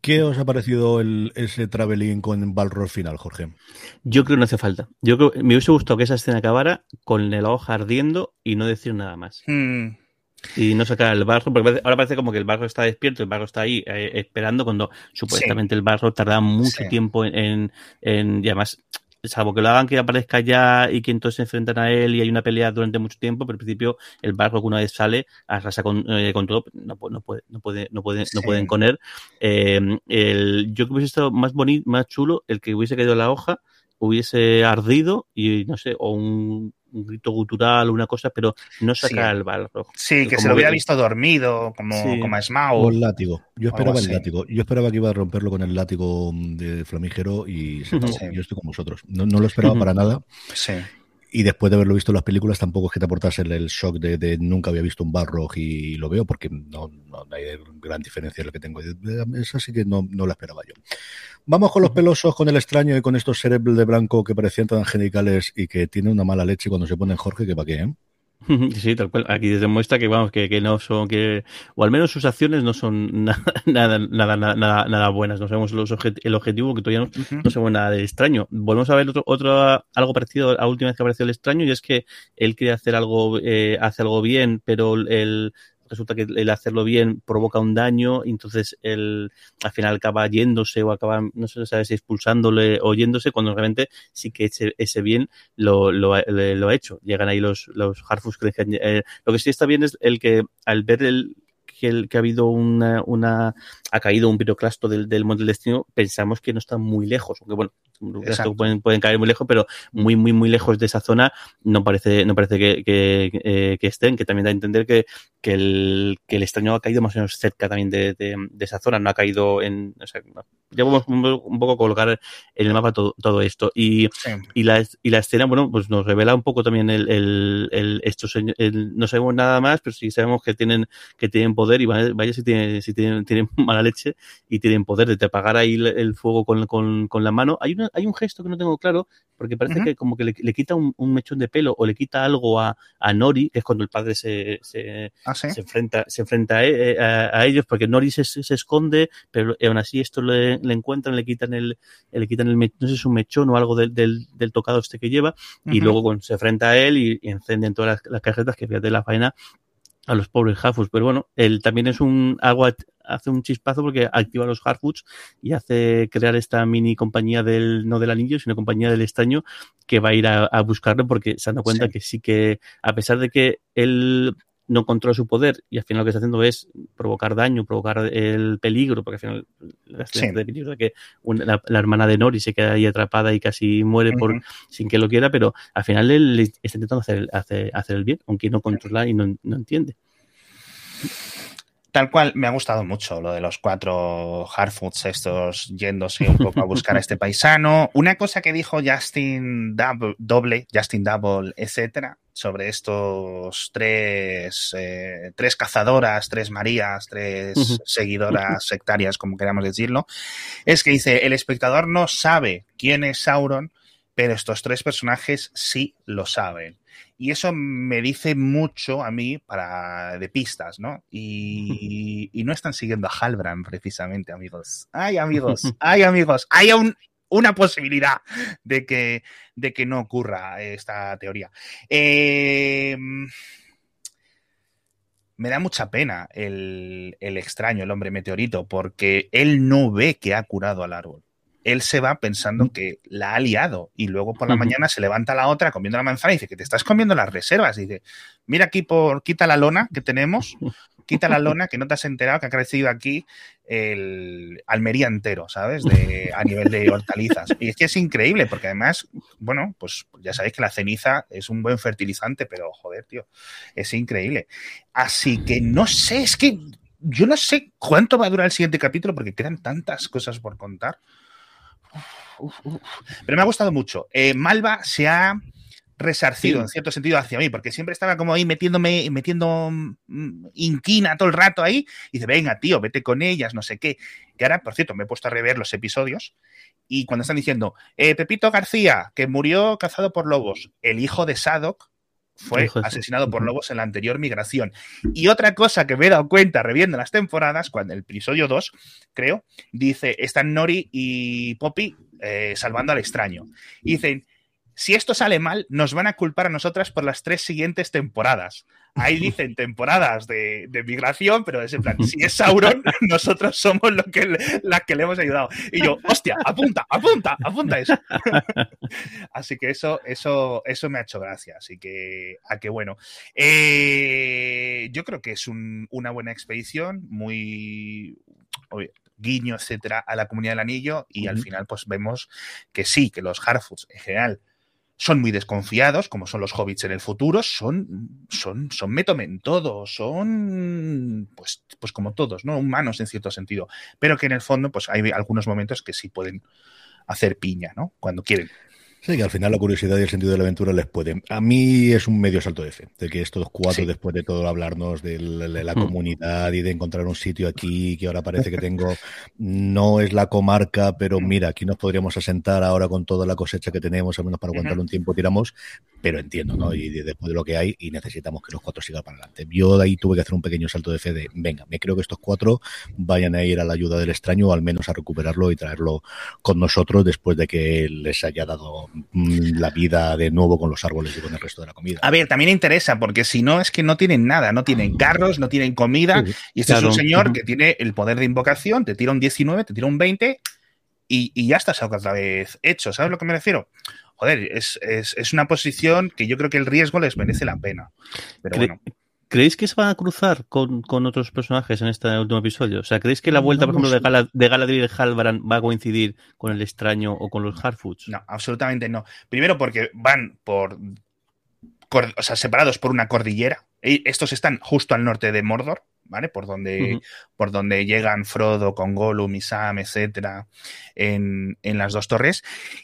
¿Qué os ha parecido el, ese traveling con Balrog final, Jorge? Yo creo que no hace falta. Yo creo me hubiese gustado que esa escena acabara con el hoja ardiendo y no decir nada más. Hmm. Y no sacar el barro, porque ahora parece como que el barro está despierto, el barro está ahí eh, esperando cuando supuestamente el barro tarda mucho tiempo en, en, y además salvo que lo hagan que aparezca ya y que entonces se enfrentan a él y hay una pelea durante mucho tiempo, pero al principio el barco que una vez sale arrasa con, eh, con todo, no, no, puede, no, puede, no, puede, no pueden con él. Eh, el, yo creo que hubiese estado más bonito, más chulo el que hubiese caído la hoja, hubiese ardido y no sé, o un un grito gutural o una cosa, pero no saca el barro. Sí, que se lo hubiera visto dormido, como, como a Smaug. O el látigo. Yo esperaba el látigo. Yo esperaba que iba a romperlo con el látigo de flamígero y se Yo estoy con vosotros. No, no lo esperaba para nada. Sí y después de haberlo visto en las películas tampoco es que te aportase el, shock de, nunca había visto un Balrog y, lo veo porque no, no, hay gran diferencia en lo que tengo. Es así que no, no la esperaba yo. Vamos con los pelosos, con el extraño y con estos seres de blanco que parecían tan angelicales y que tienen una mala leche cuando se ponen Jorge, que para qué, ¿eh? Sí, tal cual. Aquí demuestra que vamos, que, que, no son, que, o al menos sus acciones no son nada, nada, nada, nada, nada buenas. No sabemos los el objetivo, que todavía no, no, sabemos nada de extraño. Volvemos a ver otro, otro, algo parecido a la última vez que apareció el extraño, y es que él quiere hacer algo, eh, hace algo bien, pero el, resulta que el hacerlo bien provoca un daño y entonces él al final acaba yéndose o acaba, no sé, si expulsándole o yéndose cuando realmente sí que ese, ese bien lo, lo, lo, ha hecho. Llegan ahí los, los Harfus que eh, lo que sí está bien es el que al ver el, que, que, ha habido una, ha caído un piroclasto del, del Monte del Destino, pensamos que no está muy lejos, aunque bueno, pueden, pueden caer muy lejos, pero muy, muy, muy lejos de esa zona no parece, no parece que, que, eh, que estén, que también da a entender que, que, el, que el extraño ha caído más o menos cerca también de, de, de esa zona, no ha caído en, o sea, ya vamos un poco a colocar en el mapa todo, todo esto. Y, y, la, y la escena, bueno, pues nos revela un poco también el, el, el estos, el, no sabemos nada más, pero sí sabemos que tienen, que tienen poder y vaya, si tienen, si tienen, tienen mala leche y tienen poder de apagar ahí el, fuego con, con, con la mano. Hay una, hay un gesto que no tengo claro, porque parece que como que le, le quita un, un, mechón de pelo o le quita algo a, a Nori, que es cuando el padre se, se, ¿Ah, sí? se enfrenta, se enfrenta a, e, a, a, ellos, porque Nori se, se esconde, pero aún así esto le, le encuentran, le quitan el, le quitan el, no sé si es un mechón o algo del, del, del tocado este que lleva, uh -huh. y luego con, se enfrenta a él y, y encenden todas las, las cajetas que fíjate la faena a los pobres Harfoots. Pero bueno, él también es un algo hace un chispazo porque activa los Harfoots y hace crear esta mini compañía del no del anillo, sino compañía del estaño que va a ir a, a buscarlo porque se han dado cuenta sí. que sí que a pesar de que él no controla su poder y al final lo que está haciendo es provocar daño, provocar el peligro, porque al final la sí. de peligro que una, la, la, hermana de Nori se queda ahí atrapada y casi muere por, uh -huh. sin que lo quiera, pero al final él está intentando hacer, hacer, hacer el bien, aunque no controla y no, no entiende. Tal cual, me ha gustado mucho lo de los cuatro Hardfoods estos yéndose un poco a buscar a este paisano. Una cosa que dijo Justin Double, Justin Double, etcétera, sobre estos tres, eh, tres cazadoras, tres Marías, tres seguidoras sectarias, como queramos decirlo, es que dice, el espectador no sabe quién es Sauron, pero estos tres personajes sí lo saben. Y eso me dice mucho a mí para de pistas, ¿no? Y, no están siguiendo a Halbrand precisamente, amigos. Ay, amigos, ay, amigos, hay una posibilidad de que, de que no ocurra esta teoría. Em, me da mucha pena el, el extraño, el hombre meteorito, porque él no ve que ha curado al árbol él se va pensando que la ha liado y luego por la mañana se levanta la otra comiendo la manzana y dice que te estás comiendo las reservas. Y dice, mira aquí por, quita la lona que tenemos, quita la lona que no te has enterado que ha crecido aquí el Almería entero, ¿sabes? De, a nivel de hortalizas. Y es que es increíble porque además, bueno, pues ya sabéis que la ceniza es un buen fertilizante, pero joder, tío, es increíble. Así que no sé, es que yo no sé cuánto va a durar el siguiente capítulo porque quedan tantas cosas por contar. Pero me ha gustado mucho. Eh, Malva se ha resarcido en cierto sentido hacia mí, porque siempre estaba como ahí metiéndome, metiendo mm, inquina todo el rato ahí, y dice, venga, tío, vete con ellas, no sé qué. Que ahora, por cierto, me he puesto a rever los episodios, y cuando están diciendo, eh, Pepito García, que murió cazado por lobos, el hijo de Sadok, fue asesinado por lobos en la anterior migración. Y otra cosa que me he dado cuenta reviendo las temporadas, cuando el episodio 2, creo, dice, están Nori y Poppy eh, salvando al extraño. Y dicen, si esto sale mal, nos van a culpar a nosotras por las tres siguientes temporadas. Ahí dicen temporadas de, migración, pero es en plan, si es Sauron, nosotros somos lo que, las que le hemos ayudado. Y yo, hostia, apunta, apunta, apunta eso. Así que eso, eso, eso me ha hecho gracia. Así que, a qué bueno. Eh, yo creo que es una buena expedición, muy guiño, etcétera, a la comunidad del anillo y al final pues vemos que sí, que los Harfoots en general son muy desconfiados, como son los hobbits en el futuro, son, son, son en todo, son pues, pues como todos, ¿no? Humanos en cierto sentido. Pero que en el fondo, pues hay algunos momentos que sí pueden hacer piña, ¿no? Cuando quieren. Sí, que al final la curiosidad y el sentido de la aventura les puede. A mí es un medio salto de fe, de que estos cuatro, después de todo hablarnos de la, hmm. comunidad y de encontrar un sitio aquí que ahora parece que tengo, no es la comarca, pero hmm. mira, aquí nos podríamos asentar ahora con toda la cosecha que tenemos, al menos para aguantar un tiempo tiramos, pero entiendo, ¿no? Y después de lo que hay, y necesitamos que los cuatro sigan para adelante. Yo de ahí tuve que hacer un pequeño salto de fe de, venga, me creo que estos cuatro vayan a ir a la ayuda del extraño, o al menos a recuperarlo y traerlo con nosotros después de que les haya dado Mm, la vida de nuevo con los árboles y con el resto de la comida. A ver, también interesa, porque si no es que no tienen nada, no tienen carros, no tienen comida, y este es un señor que tiene el poder de invocación, te tira un 19, te tira un 20 y, ya estás otra vez hecho, ¿sabes lo que me refiero? Joder, es, una posición que yo creo que el riesgo les merece la pena. Pero bueno. ¿Creéis que se van a cruzar con, otros personajes en este último episodio? O sea, ¿creéis que la vuelta, por ejemplo, de, Gala, de Galadriel y de Halvaran va a coincidir con el extraño o con los Hardfoods? No, absolutamente no. Primero porque van por, o sea, separados por una cordillera. Estos están justo al norte de Mordor, ¿vale? Por donde, por donde llegan Frodo con Gollum y Sam, etcétera, en, las dos torres.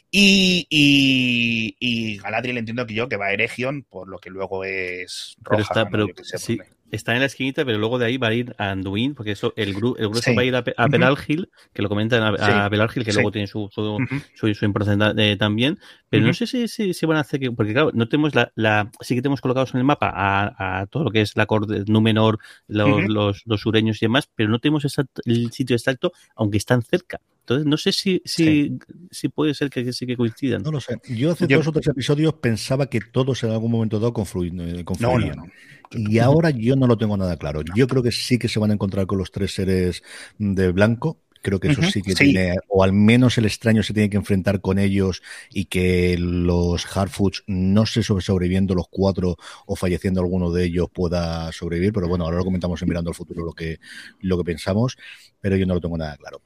Y, y, Galadriel entiendo que yo que va a Eregion, por lo que luego es roja. Pero sí, está en la esquinita, pero luego de ahí va a ir a Anduin, porque eso, el, grupo el grueso va a ir a, a Pelalgil, que lo comentan a, a Pelalgil, que luego tiene su, su, su, importancia eh, también. Pero no sé si, si, van a hacer que, porque claro, no tenemos la, la, sí que tenemos colocados en el mapa a, a todo lo que es la corte Númenor, los, los, los, sureños y demás, pero no tenemos el sitio exacto, aunque están cerca. Entonces, no sé si, si, si puede ser que sí que coincidan. No lo sé. Yo hace dos o tres episodios pensaba que todos en algún momento dado confluían. confluían. Y ahora yo no lo tengo nada claro. Yo creo que sí que se van a encontrar con los tres seres de blanco. Creo que eso sí que tiene, o al menos el extraño se tiene que enfrentar con ellos y que los Hardfoods, no sé sobre sobreviviendo los cuatro o falleciendo alguno de ellos pueda sobrevivir, pero bueno, ahora lo comentamos en Mirando al Futuro lo que, lo que pensamos, pero yo no lo tengo nada claro.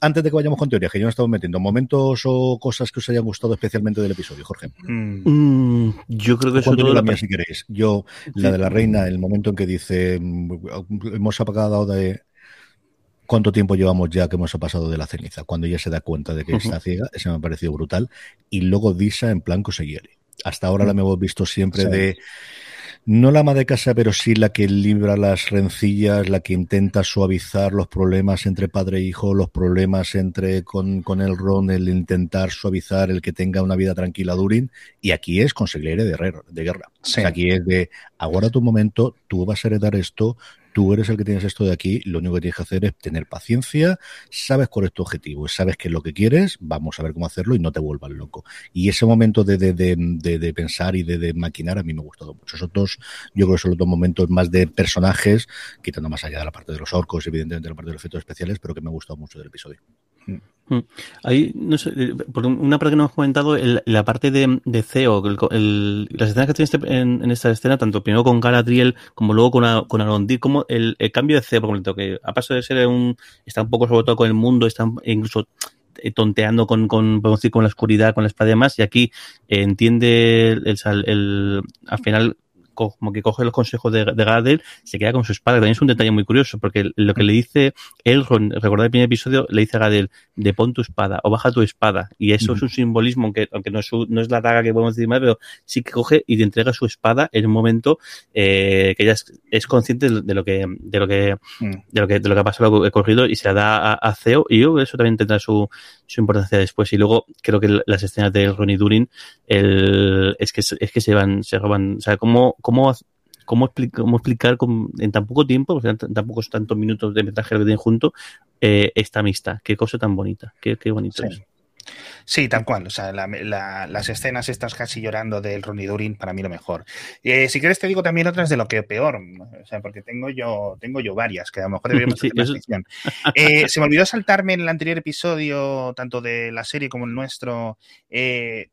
Antes de que vayamos con teoría, que yo no estamos metiendo, momentos o cosas que os hayan gustado especialmente del episodio, Jorge. Mm, yo creo que eso todo la mía, si queréis. Yo, la de la reina, el momento en que dice, mm, hemos apagado de cuánto tiempo llevamos ya que hemos pasado de la ceniza, cuando ella se da cuenta de que está ciega, ese me ha parecido brutal. Y luego Disa en plan Coseguieri. Hasta ahora la hemos visto siempre de no la ama de casa, pero sí la que libra las rencillas, la que intenta suavizar los problemas entre padre e hijo, los problemas entre con, con el Ron, el intentar suavizar el que tenga una vida tranquila Durin. Y aquí es conseguir de, de guerra. aquí es de, ahora tu momento, tú vas a heredar esto, tú eres el que tienes esto de aquí, lo único que tienes que hacer es tener paciencia, sabes cuál es tu objetivo, sabes qué es lo que quieres, vamos a ver cómo hacerlo y no te vuelvas loco. Y ese momento de, de, de, de pensar y de, maquinar a mí me ha gustado mucho. Esos dos, yo creo que son los dos momentos más de personajes, quitando más allá de la parte de los orcos, evidentemente la parte de los efectos especiales, pero que me ha gustado mucho del episodio. Mm. Ahí, no sé, eh, por una parte que no hemos comentado, la parte de, de CEO, las escenas que tienes este, en, esta escena, tanto primero con Galadriel como luego con, con Arondir, como el, cambio de CEO, por ejemplo, que a paso de ser un, está un poco sobre todo con el mundo, está incluso eh, tonteando con, con, podemos decir, con la oscuridad, con la espada y demás, y aquí entiende el, el, al final como que coge los consejos de, de Gadel, se queda con su espada. También es un detalle muy curioso, porque lo que le dice él, recordad el primer episodio, le dice a Gadel, de pon tu espada o baja tu espada. Y eso es un simbolismo, aunque, aunque no, es, no es la daga que podemos decir más, pero sí que coge y te entrega su espada en un momento eh, que ella es, consciente de lo que, de lo que, mm. de lo que, de lo que ha pasado, lo que ha ocurrido y se la da a, a Ceo. Y yo eso también tendrá su, su importancia después. Y luego creo que las escenas de Ronnie Durin, el, es que es que se van, se roban, o sea, cómo, cómo, cómo, explicar, cómo explicar en tan poco tiempo, tampoco es tantos minutos de metraje que tienen junto, eh, esta amistad. Qué cosa tan bonita, qué, qué bonito es. Sí, tal cual. O sea, las escenas estas casi llorando del Ronnie Durin, para mí lo mejor. Eh, si quieres te digo también otras de lo que peor. O sea, porque tengo yo, tengo yo varias, que a lo mejor deberíamos hacer eh, se me olvidó saltarme en el anterior episodio, tanto de la serie como el nuestro. Eh,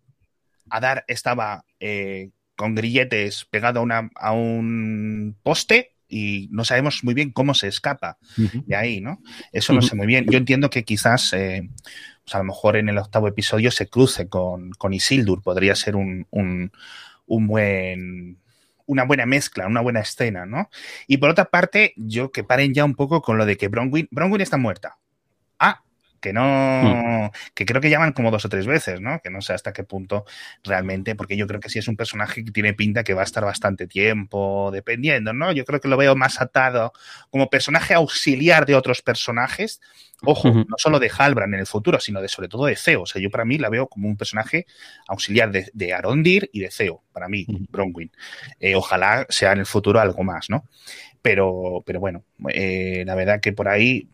Adar estaba eh, con grilletes pegado a, una, a un poste y no sabemos muy bien cómo se escapa de ahí, ¿no? Eso no sé muy bien. Yo entiendo que quizás pues a lo mejor en el octavo episodio se cruce con, con Isildur, podría ser un, un, un buen una buena mezcla, una buena escena, ¿no? Y por otra parte, yo que paren ya un poco con lo de que Bronwyn, Bronwyn está muerta. Ah, que no, hmm. que creo que llaman como dos o tres veces, ¿no? Que no sé hasta qué punto realmente, porque yo creo que sí es un personaje que tiene pinta que va a estar bastante tiempo, dependiendo, ¿no? Yo creo que lo veo más atado como personaje auxiliar de otros personajes, ojo, no solo de Halbrand en el futuro, sino de sobre todo de Ceo. O sea, yo para mí la veo como un personaje auxiliar de, Arondir y de Ceo, para mí, Bronwyn. Eh, ojalá sea en el futuro algo más, ¿no? Pero, pero bueno, eh, la verdad que por ahí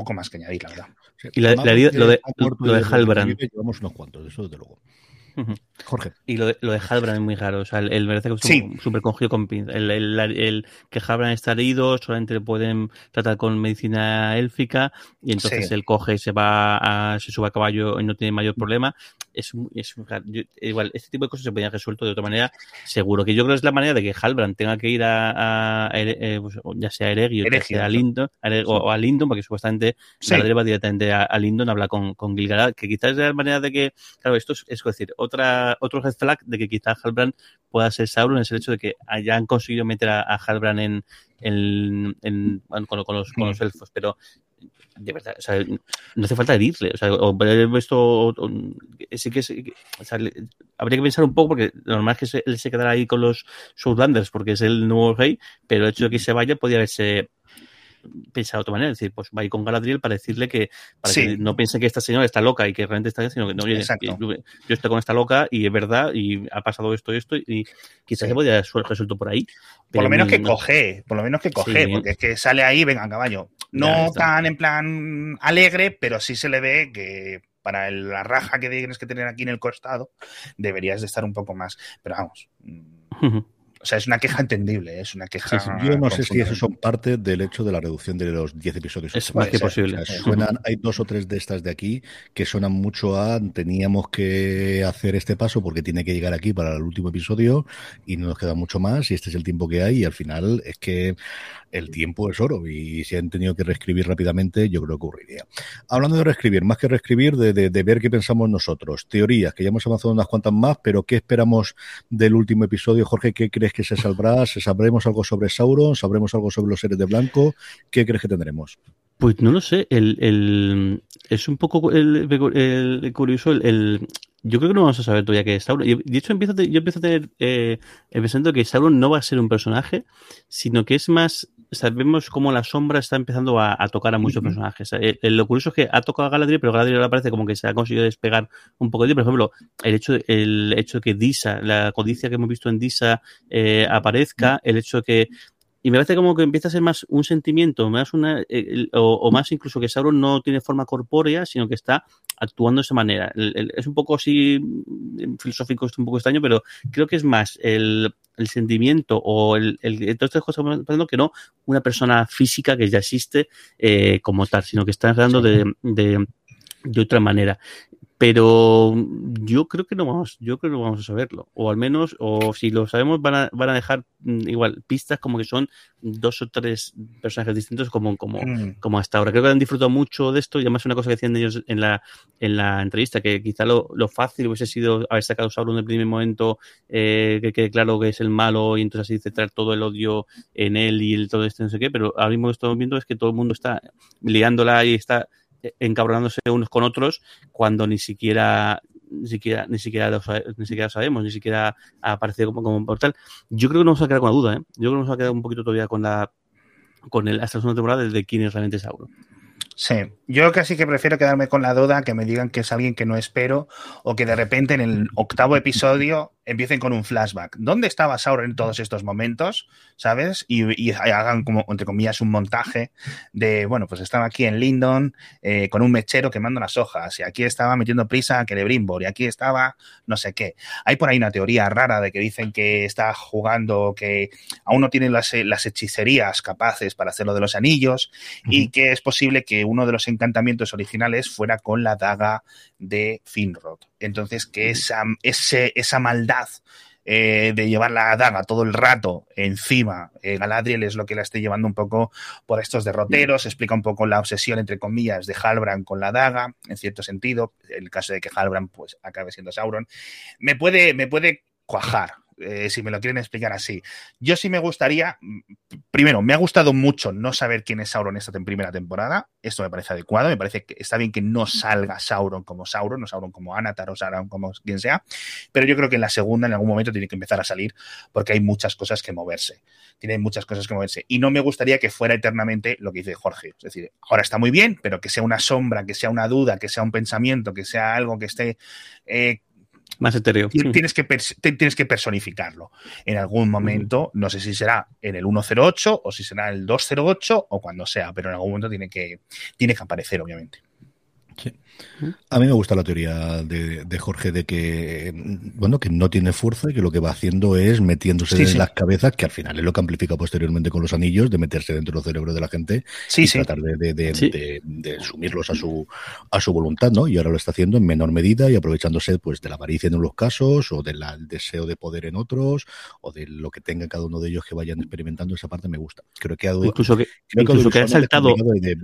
poco más que añadir, la verdad. Y la, la, lo de, lo de Halbrand. Llevamos unos cuantos, eso desde luego. Jorge. Y lo de, lo de Halbrand es muy raro. O sea, el, merece que es súper cogido con el, el, el, que Halbrand está herido, solamente le pueden tratar con medicina élfica y entonces él coge, se va a, se sube a caballo y no tiene mayor problema. Es, es igual, este tipo de cosas se podrían resuelto de otra manera, seguro. Que yo creo que es la manera de que Halbrand tenga que ir a, a, eh, pues, ya sea a Eregio, ya sea a Lindon, o, a Lindon, porque supuestamente sí. va directamente a, a Lindon a hablar con, con Gilgalad, que quizás es la manera de que, claro, esto es, es decir, otra, otro red flag de que quizás Halbrand pueda ser Sauron es el hecho de que hayan conseguido meter a, a Halbrand en, en, en con, con, los, con los elfos, pero de verdad, o sea, no hace falta herirle, o sea, o, esto sí que, o sea, habría que pensar un poco porque lo normal es que él se quedará ahí con los Southlanders porque es el nuevo rey, pero el hecho de que se vaya podría haberse pensar de otra manera, es decir, pues va a ir con Galadriel para decirle que, para que no piense que esta señora está loca y que realmente está sino que no, oye, yo, estoy con esta loca y es verdad y ha pasado esto y esto y quizás se podría haber resuelto por ahí. Por lo menos que coge, por lo menos que coge, porque es que sale ahí, venga, caballo. No tan en plan alegre, pero sí se le ve que para la raja que tienes que tener aquí en el costado, deberías de estar un poco más. Pero vamos. O sea, es una queja entendible, ¿eh? es una queja. yo no sé si eso son parte del hecho de la reducción de los 10 episodios. Es más que posible. suenan, hay dos o tres de estas de aquí que suenan mucho a teníamos que hacer este paso porque tiene que llegar aquí para el último episodio y no nos queda mucho más y este es el tiempo que hay y al final es que el tiempo es oro y si han tenido que reescribir rápidamente, yo creo que ocurriría. Hablando de reescribir, más que reescribir, de, ver qué pensamos nosotros. Teorías, que ya hemos avanzado unas cuantas más, pero ¿qué esperamos del último episodio? Jorge, ¿qué crees que se saldrá? ¿Sabremos algo sobre Sauron? ¿Sabremos algo sobre los seres de blanco? ¿Qué crees que tendremos? Pues no lo sé, el, el, es un poco el, el curioso el, yo creo que no vamos a saber todavía qué es Sauron. De hecho, empiezo yo empiezo a tener eh, el pensamiento que Sauron no va a ser un personaje, sino que es más. Sabemos cómo la sombra está empezando a, tocar a muchos personajes. Eh, eh, lo curioso es que ha tocado a Galadriel, pero Galadriel ahora parece como que se ha conseguido despegar un poco de Por ejemplo, el hecho, el hecho de que Disa, la codicia que hemos visto en Disa, eh, aparezca, el hecho de que y me parece como que empieza a ser más un sentimiento, más una, o, más incluso que Sauron no tiene forma corpórea, sino que está actuando de esa manera. es un poco así mm, filosófico, es un poco extraño, pero creo que es más el, sentimiento o el, el todas estas cosas que que no una persona física que ya existe eh, como tal, sino que está hablando de, de, de otra manera pero yo creo que no vamos, yo creo que no vamos a saberlo, o al menos, o si lo sabemos van a, van a dejar mm, igual pistas como que son dos o tres personajes distintos como, como, mm. como hasta ahora. Creo que han disfrutado mucho de esto y además una cosa que decían ellos en la, en la entrevista, que quizá lo, lo fácil hubiese sido haber sacado a Sauron en el primer momento, eh, que quede claro que es el malo y entonces así centrar todo el odio en él y el, todo esto no sé qué, pero ahora mismo lo que estamos viendo es que todo el mundo está liándola y está encabronándose unos con otros cuando ni siquiera ni siquiera ni siquiera lo, ni siquiera sabemos ni siquiera ha aparecido como, como un portal yo creo que nos vamos a quedar con la duda ¿eh? yo creo que nos vamos a quedar un poquito todavía con la con el hasta la segunda temporada de quién es realmente Sauron Sí, yo casi que prefiero quedarme con la duda que me digan que es alguien que no espero o que de repente en el octavo episodio empiecen con un flashback. ¿Dónde estaba Sauron en todos estos momentos? ¿Sabes? Y, hagan como, entre comillas, un montaje de, bueno, pues estaba aquí en Lindon eh, con un mechero quemando las hojas y aquí estaba metiendo prisa a Celebrimbor y aquí estaba no sé qué. Hay por ahí una teoría rara de que dicen que está jugando, que aún no tiene las, las hechicerías capaces para hacer lo de los anillos y que es posible que uno de los encantamientos originales fuera con la daga de Finrod. Entonces, que esa, esa maldad eh, de llevar la daga todo el rato encima, eh, Galadriel es lo que la esté llevando un poco por estos derroteros, explica un poco la obsesión, entre comillas, de Halbrand con la daga, en cierto sentido, el caso de que Halbrand pues acabe siendo Sauron. Me puede, me puede cuajar, eh, si me lo quieren explicar así. Yo sí me gustaría, mm, primero, me ha gustado mucho no saber quién es Sauron esta primera temporada. Esto me parece adecuado, me parece que está bien que no salga Sauron como Sauron, no Sauron como Anatar o Sauron como quien sea, pero yo creo que en la segunda en algún momento tiene que empezar a salir porque hay muchas cosas que moverse. Tiene muchas cosas que moverse. Y no me gustaría que fuera eternamente lo que dice Jorge. Es decir, ahora está muy bien, pero que sea una sombra, que sea una duda, que sea un pensamiento, que sea algo que esté eh, más etéreo. Tienes que, tienes que personificarlo en algún momento. No sé si será en el 108 o si será el 208 o cuando sea, pero en algún momento tiene que, tiene que aparecer, obviamente. A mí me gusta la teoría de, Jorge de que, bueno, que no tiene fuerza y que lo que va haciendo es metiéndose en las cabezas, que al final es lo que amplifica posteriormente con los anillos, de meterse dentro del cerebro de la gente y tratar de, de, sumirlos a su, a su voluntad, ¿no? Y ahora lo está haciendo en menor medida y aprovechándose pues de la avaricia en unos casos, o del deseo de poder en otros, o de lo que tenga cada uno de ellos que vayan experimentando, esa parte me gusta. Creo que ha, incluso que, incluso que ha saltado de,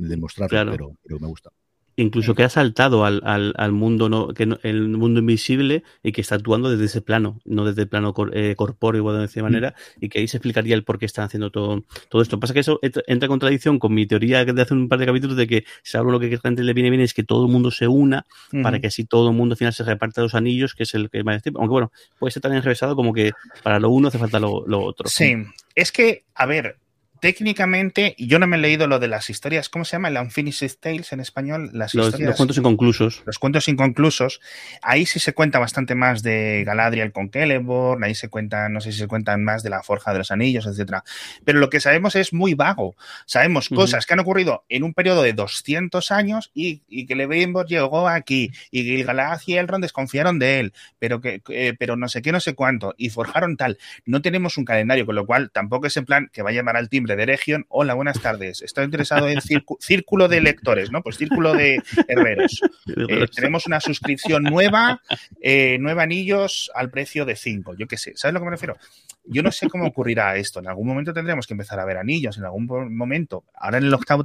pero, pero me gusta incluso que ha saltado al, al, al mundo no, que el mundo invisible y que está actuando desde ese plano, no desde el plano eh, corpóreo de esa manera, y que ahí se explicaría el por qué están haciendo todo, todo esto. Pasa que eso entra en contradicción con mi teoría de hace un par de capítulos de que si algo lo que realmente le viene bien es que todo el mundo se una para que así todo el mundo al final se reparte los anillos, que es el que más Aunque bueno, puede ser tan enrevesado como que para lo uno hace falta lo, lo otro. Sí, es que, a ver, técnicamente, yo no me he leído lo de las historias, ¿cómo se llama? El Unfinished Tales en español. Las los, historias, los cuentos inconclusos. Los cuentos inconclusos. Ahí sí se cuenta bastante más de Galadriel con Celeborn, ahí se cuentan, no sé si se cuentan más de la Forja de los Anillos, etcétera. Pero lo que sabemos es muy vago. Sabemos cosas que han ocurrido en un periodo de 200 años y, y que Celeborn llegó aquí y Galadriel y Elrond desconfiaron de él, pero que eh, pero no sé qué, no sé cuánto y forjaron tal. No tenemos un calendario, con lo cual tampoco es en plan que va a llamar al timbre miembro de Region. Hola, buenas tardes. Estoy interesado en círculo de lectores, ¿no? Pues círculo de herreros. Eh, tenemos una suscripción nueva, eh, nueve anillos al precio de cinco. Yo qué sé, ¿sabes lo que me refiero? Yo no sé cómo ocurrirá esto. En algún momento tendremos que empezar a ver anillos, en algún momento. Ahora en el octavo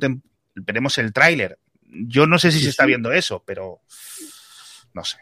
veremos el tráiler. Yo no sé si se está viendo eso, pero no sé.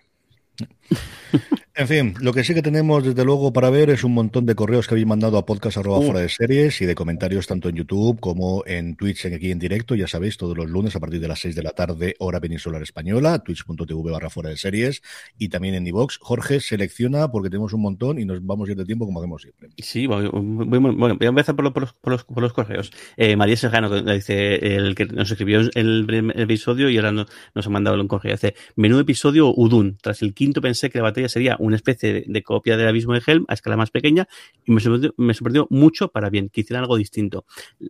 En fin, lo que sí que tenemos desde luego para ver es un montón de correos que habéis mandado a podcast fuera de series y de comentarios tanto en YouTube como en Twitch aquí en directo, ya sabéis, todos los lunes a partir de las 6 de la tarde, hora peninsular española, twitch.tv barra fuera de series y también en iVox. Jorge selecciona porque tenemos un montón y nos vamos a ir de tiempo como hacemos siempre. Sí, bueno, voy a empezar por, los, correos. Eh, María Serrano dice el que nos escribió el, episodio y ahora nos, ha mandado un correo. Dice, menú episodio Udun. Tras el quinto pensé que la batalla sería un una especie de, copia del abismo de Helm a escala más pequeña y me sorprendió, mucho para bien, que hicieran algo distinto.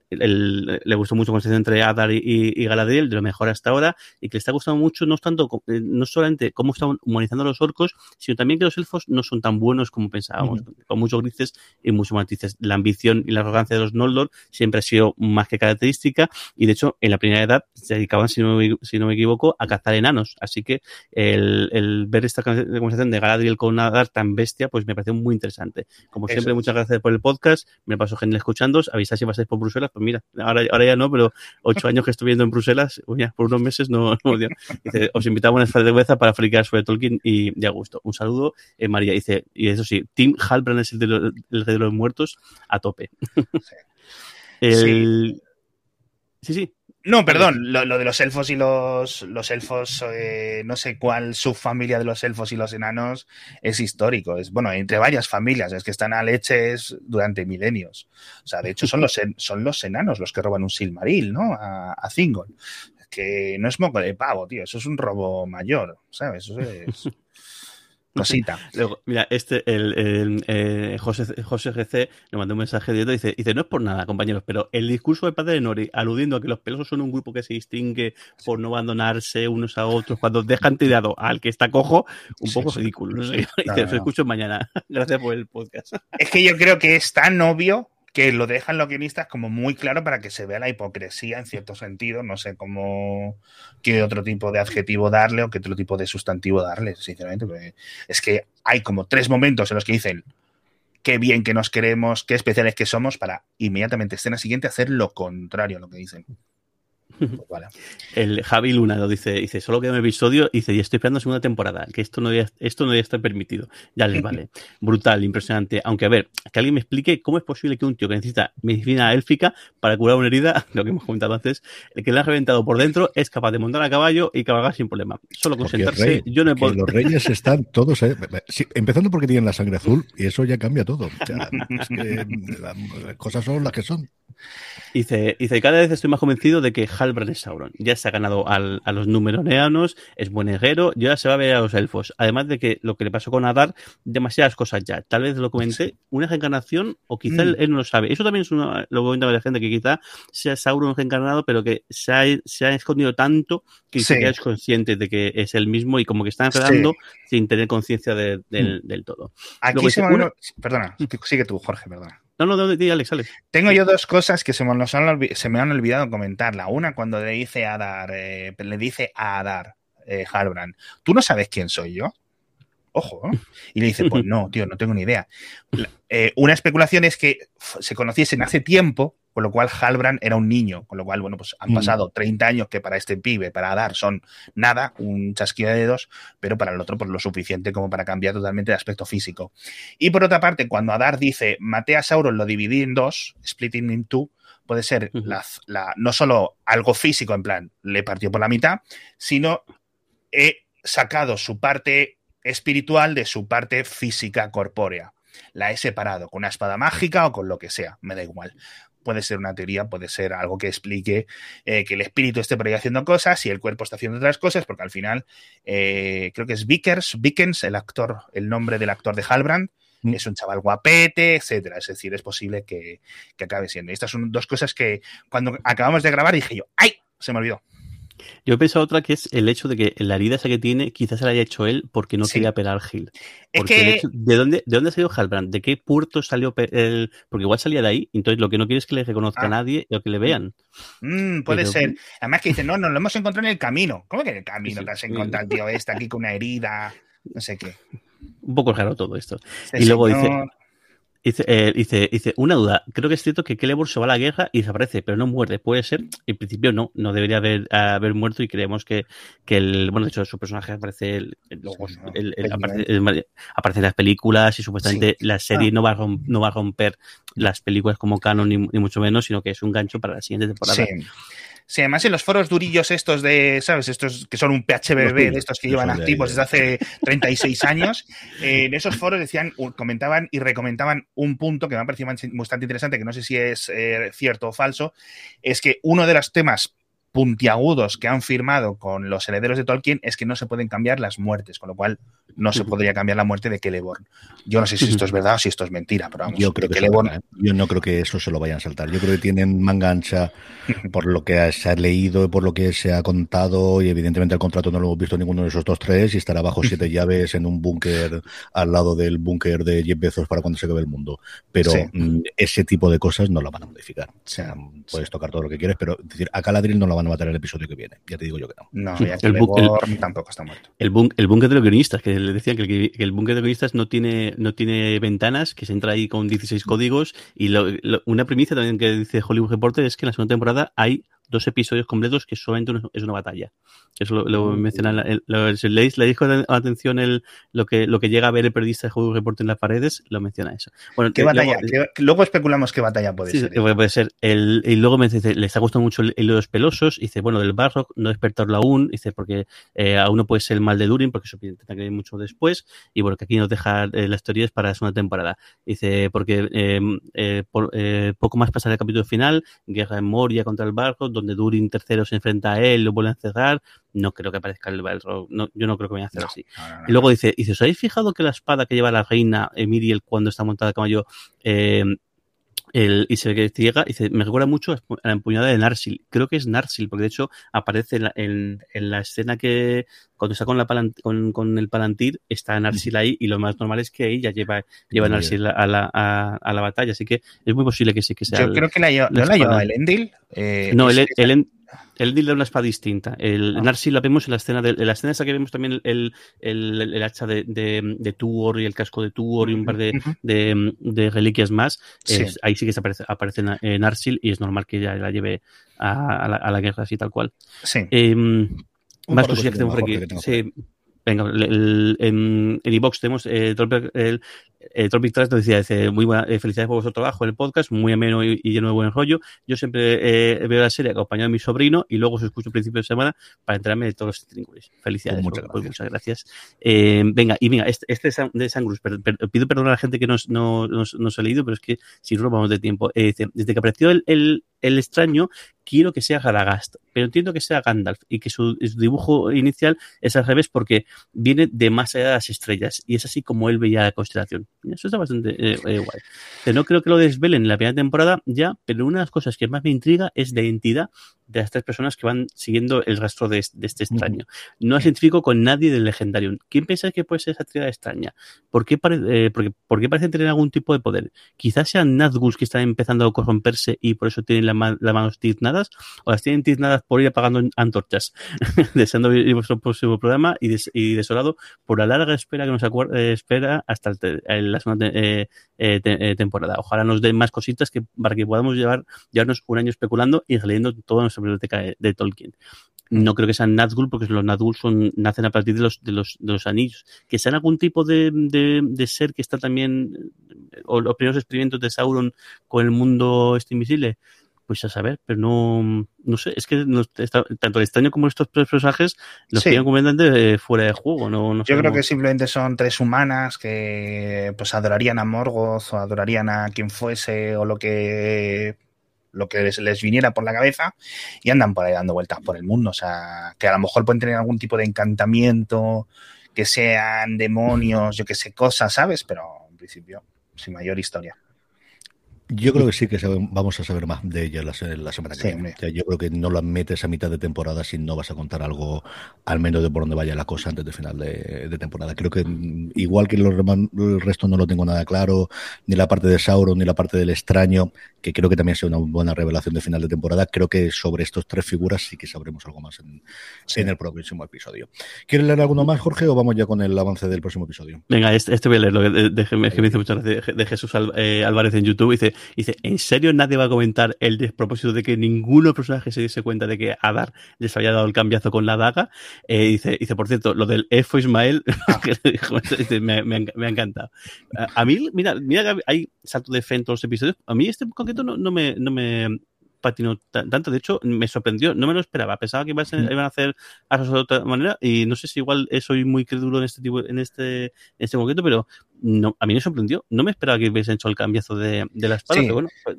le gustó mucho la conversación entre Adar y, Galadriel, de lo mejor hasta ahora, y que le está gustando mucho no tanto, eh, no solamente cómo están humanizando a los orcos, sino también que los elfos no son tan buenos como pensábamos, con muchos grises y muchos matices. La ambición y la arrogancia de los Noldor siempre ha sido más que característica, y de hecho, en la primera edad se dedicaban, si no, me equivoco, a cazar enanos. Así que el, ver esta conversación de Galadriel con nadar tan bestia, pues me pareció muy interesante. Como siempre, muchas gracias por el podcast. Me paso genial escuchando. Avisad si pasáis por Bruselas. Pues mira, ahora, ahora ya no, pero ocho años que estoy viendo en Bruselas, por unos meses no, Dice, os invitamos a una cerveza para fricar sobre Tolkien y ya gusto. Un saludo, eh, María. Dice, y eso sí, Tim Halbrand es el de, los, el de los muertos a tope. sí, sí. No, perdón, lo, de los elfos y los, los elfos, eh, no sé cuál subfamilia de los elfos y los enanos es histórico. Es bueno, entre varias familias, es que están a leches durante milenios. O sea, de hecho, son los, son los enanos los que roban un Silmaril, ¿no? A, a Thingol. Que no es moco de pavo, tío, eso es un robo mayor, ¿sabes? Eso es. Cosita. Luego, mira, este, el, eh, José, José GC le mandó un mensaje directo y dice, dice, no es por nada, compañeros, pero el discurso del padre de Nori, aludiendo a que los pelosos son un grupo que se distingue por no abandonarse unos a otros cuando dejan tirado al que está cojo, un poco ridículo. No dice, os escucho mañana. Gracias por el podcast. Es que yo creo que es tan obvio que lo dejan los guionistas como muy claro para que se vea la hipocresía en cierto sentido. No sé cómo, qué otro tipo de adjetivo darle o qué otro tipo de sustantivo darle, sinceramente. Es que hay como tres momentos en los que dicen qué bien que nos queremos, qué especiales que somos, para inmediatamente escena siguiente hacer lo contrario a lo que dicen. Pues el Javi Luna lo dice, dice, solo queda un episodio, dice, y estoy esperando segunda temporada, que esto no esto no estar permitido. Ya les vale. Brutal, impresionante. Aunque a ver, que alguien me explique cómo es posible que un tío que necesita medicina élfica para curar una herida, lo que hemos comentado antes, el que le ha reventado por dentro es capaz de montar a caballo y cabalgar sin problema. Solo con sentarse, yo no he Los reyes están todos, eh, empezando porque tienen la sangre azul, y eso ya cambia todo. es que las cosas son las que son. Dice, dice, cada vez estoy más convencido de que Halbrand es Sauron. Ya se ha ganado al, a los numeroneanos, es buen herrero, y ahora se va a ver a los elfos. Además de que lo que le pasó con Adar, demasiadas cosas ya. Tal vez lo comenté, una reencarnación, o quizá él, mm. no lo sabe. Eso también es una, lo que comenta la gente, que quizá sea Sauron reencarnado, pero que se ha, se ha escondido tanto que sí. es consciente de que es el mismo y como que está enredando sin tener conciencia de, del, mm. del, todo. Aquí se me... Perdona, sigue tú, Jorge, perdona. No, no, no, Alex, Alex. Tengo yo dos cosas que se me, han, se me han olvidado comentar. La una, cuando le dice a Adar, eh, le dice a Adar, eh, Halbrand, ¿tú no sabes quién soy yo? Ojo, ¿eh? Y le dice, pues no, tío, no tengo ni idea. Eh, una especulación es que se conociesen hace tiempo, con lo cual Halbrand era un niño, con lo cual, bueno, pues han mm. pasado 30 años que para este pibe, para dar, son nada, un chasquido de dedos, pero para el otro, pues lo suficiente como para cambiar totalmente de aspecto físico. Y por otra parte, cuando Adar dice, maté a Sauron, lo dividí en dos, splitting in two, puede ser la, no solo algo físico, en plan, le partió por la mitad, sino he sacado su parte espiritual de su parte física corpórea. La he separado con una espada mágica o con lo que sea, me da igual puede ser una teoría, puede ser algo que explique eh, que el espíritu esté por ahí haciendo cosas y el cuerpo está haciendo otras cosas, porque al final eh, creo que es Vickers, Vickens, el actor, el nombre del actor de Halbrand, mm. es un chaval guapete, etcétera. Es decir, es posible que, que acabe siendo. Y estas son dos cosas que cuando acabamos de grabar dije yo, ¡ay! Se me olvidó. Yo he pensado otra que es el hecho de que la herida esa que tiene quizás se la haya hecho él porque no quería pelar Gil. Porque ¿de, dónde, ¿De dónde ha salido Halbrand? ¿De qué puerto salió el...? Porque igual salía de ahí, entonces lo que no quiere es que le reconozca a ah. nadie o que le vean. Mm, puede ser. Además que dice, no, nos lo hemos encontrado en el camino. ¿Cómo que en el camino te has encontrado el tío este aquí con una herida? No sé qué. Un poco raro todo esto. y luego dice, Dice, eh, dice, dice, una duda. Creo que es cierto que Celeborn se va a la guerra y desaparece, pero no muerde. Puede ser. En principio no, no debería haber, haber muerto y creemos que, que el, bueno, de hecho, su personaje aparece, el, aparece, en las películas y supuestamente la serie no, va a no va a romper las películas como canon ni, ni, mucho menos, sino que es un gancho para la siguiente temporada. Sí. Sí, además en los foros durillos estos de, ¿sabes? Estos que son un PHBB de estos que llevan activos desde hace 36 años, eh, en esos foros decían, comentaban y recomendaban un punto que me ha parecido bastante interesante, que no sé si es eh, cierto o falso, es que uno de los temas puntiagudos que han firmado con los herederos de Tolkien es que no se pueden cambiar las muertes, con lo cual no se podría cambiar la muerte de Celeborn. Yo no sé si esto es verdad o si esto es mentira, pero vamos, yo creo que ¿eh? yo no creo que eso se lo vayan a saltar. Yo creo que tienen manga ancha por lo que se ha leído por lo que se ha contado y evidentemente el contrato no lo hemos visto ninguno de esos dos tres y estará bajo siete llaves en un búnker al lado del búnker de Jeff Bezos para cuando se acabe el mundo. Pero mm, ese tipo de cosas no la van a modificar. O sea, puedes tocar todo lo que quieres, pero decir, a Caladril no la van a matar el episodio que viene. Ya te digo yo que no. No, ya el, tampoco está muerto. El, búnker de los guionistas, que le decían que el, búnker de guionistas no tiene, no tiene ventanas, que se entra ahí con 16 códigos. Y una primicia también que dice Hollywood Reporter es que en la segunda temporada hay dos episodios completos que solamente es una batalla. Eso lo, lo menciona. le, dijo atención el, lo, que, lo que llega a ver el periodista de Juego Reporte en las paredes, lo menciona eso. Bueno, ¿Qué batalla? Luego, especulamos qué batalla puede ser. Puede ser. El, y luego me dice, le está gustando mucho el, de los pelosos. Y dice, bueno, del Barrock, no despertarlo aún. Dice, porque eh, aún no puede ser el mal de Durin, porque eso tendrá que ir mucho después. Y bueno, que aquí nos deja eh, las teorías para la segunda temporada. Dice, porque em, eh, por, poco más pasará el capítulo final, guerra en Moria contra el Barrock, donde Durin tercero se enfrenta a él, lo vuelve a encerrar no creo que aparezca el Balrog, no, yo no creo que vaya a hacer así. y luego dice, dice, ¿os habéis fijado que la espada que lleva la reina Emiriel cuando está montada a caballo eh, el, y se que ciega, dice, me recuerda mucho a la empuñada de Narsil. Creo que es Narsil, porque de hecho aparece en la, en, la escena que cuando está con, la con, con, el palantir, está Narsil ahí y lo más normal es que ella lleva, lleva Narsil a la, a, a, la batalla. Así que es muy posible que sí que sea. Yo creo que la, ¿no la lleva el Endil. Eh, no, el, el, el Endil da una espada distinta. El ah. Narsil la vemos en la escena de, en la escena esa que vemos también el, el, el hacha de, de, de, Tuor y el casco de Tuor y un par de, de, de reliquias más. ahí sí que se aparece, aparece Narsil y es normal que ella la lleve a, a, la, guerra así tal cual. Sí. Eh, más cosillas que tenemos aquí. Sí. Venga, el, en, en iBox tenemos eh, el, el Tropic Trust nos decía, dice, muy buena, eh, felicidades por vuestro trabajo en el podcast, muy ameno y, lleno de buen rollo. Yo siempre eh, veo la serie acompañado de mi sobrino y luego os escucho a principio de semana para enterarme de todos los trincules. Felicidades. Pues muchas, gracias. muchas gracias. Eh, venga, y venga, este, este de Sangrus, pido perdón a la gente que nos, no, nos, ha leído, pero es que si no vamos de tiempo. desde que apareció el, el, el extraño, quiero que sea Galagast, pero entiendo que sea Gandalf y que su, dibujo inicial es al revés porque viene de más allá de las estrellas y es así como él veía la constelación. Eso está bastante eh, eh, guay. No creo que lo desvelen en la primera temporada ya, pero una de las cosas que más me intriga es la identidad de las tres personas que van siguiendo el rastro de, este extraño. No es científico con nadie del legendario. ¿Quién piensa que puede ser esa actividad extraña? ¿Por qué, eh, porque, ¿Por qué parece tener algún tipo de poder? Quizás sean Nazgûl que están empezando a corromperse y por eso tienen las manos tiznadas, o las tienen tiznadas por ir apagando antorchas, deseando vivir vuestro próximo programa y, desolado por la larga espera que nos eh, espera hasta la segunda eh, temporada. Ojalá nos den más cositas que, para que podamos llevar, llevarnos un año especulando y leyendo todo nuestro biblioteca de, Tolkien. No creo que sean Nazgûl, porque los Nazgûl son, nacen a partir de los, de los, de los anillos. Que sean algún tipo de, de, ser que está también, o los primeros experimentos de Sauron con el mundo este invisible, pues a saber, pero no, no sé, es que tanto el extraño como estos tres personajes los sí. completamente fuera de juego. No, Yo creo que simplemente son tres humanas que pues adorarían a Morgoth o adorarían a quien fuese o lo que lo que les, viniera por la cabeza y andan por ahí dando vueltas por el mundo. O sea, que a lo mejor pueden tener algún tipo de encantamiento, que sean demonios, yo que sé, cosas, ¿sabes? Pero en principio, sin mayor historia. Yo creo que sí que vamos a saber más de ella la, semana que viene. yo creo que no la metes a mitad de temporada si no vas a contar algo, al menos de por dónde vaya la cosa antes de final de, temporada. Creo que mm, igual que los, el resto no lo tengo nada claro, ni la parte de Sauron, ni la parte del extraño, que creo que también sea una buena revelación de final de temporada. Creo que sobre estos tres figuras sí que sabremos algo más en, en el próximo episodio. ¿Quieres leer alguno más, Jorge, o vamos ya con el avance del próximo episodio? Venga, este, este voy a leerlo, de, de, que me dice muchas gracias de Jesús eh, Álvarez en YouTube. Dice, dice, ¿en serio nadie va a comentar el despropósito de que ninguno personaje se diese cuenta de que Adar les había dado el cambiazo con la daga? Eh, dice, dice, por cierto, lo del Efo Ismael me, me, ha encantado. A, mí, mira, mira hay salto de fe en todos los episodios. A mí este concreto no, no me, no me patinó tanto. De hecho, me sorprendió, no me lo esperaba. Pensaba que iban a, hacer cosas de otra manera y no sé si igual soy muy crédulo en este tipo, en este, en este momento, pero no, a mí me sorprendió. No me esperaba que hubiesen hecho el cambiazo de, la espada, pero bueno. Pues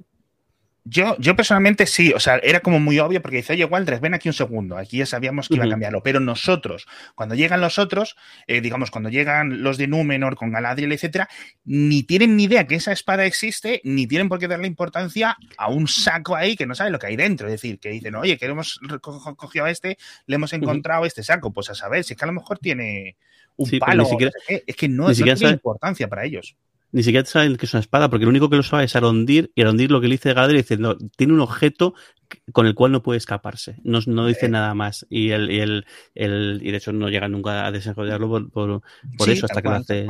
yo, yo personalmente sí, o sea, era como muy obvio porque dice, oye, Waldres, ven aquí un segundo, aquí ya sabíamos que iba a cambiarlo, pero nosotros, cuando llegan los otros, eh, digamos, cuando llegan los de Númenor con Galadriel, etcétera, ni tienen ni idea que esa espada existe, ni tienen por qué darle importancia a un saco ahí que no sabe lo que hay dentro, es decir, que dicen, oye, que hemos cogido a este, le hemos encontrado este saco, pues a saber, si es que a lo mejor tiene un palo, es que no, no tiene importancia para ellos ni siquiera saben que es una espada, porque lo único que lo sabe es Arondir, y Arondir lo que le dice Galadriel dice, no, tiene un objeto con el cual no puede escaparse. No, no dice eh. nada más. Y, el, y, el, el, y de hecho no llega nunca a desarrollarlo por, por, eso hasta que lo hace.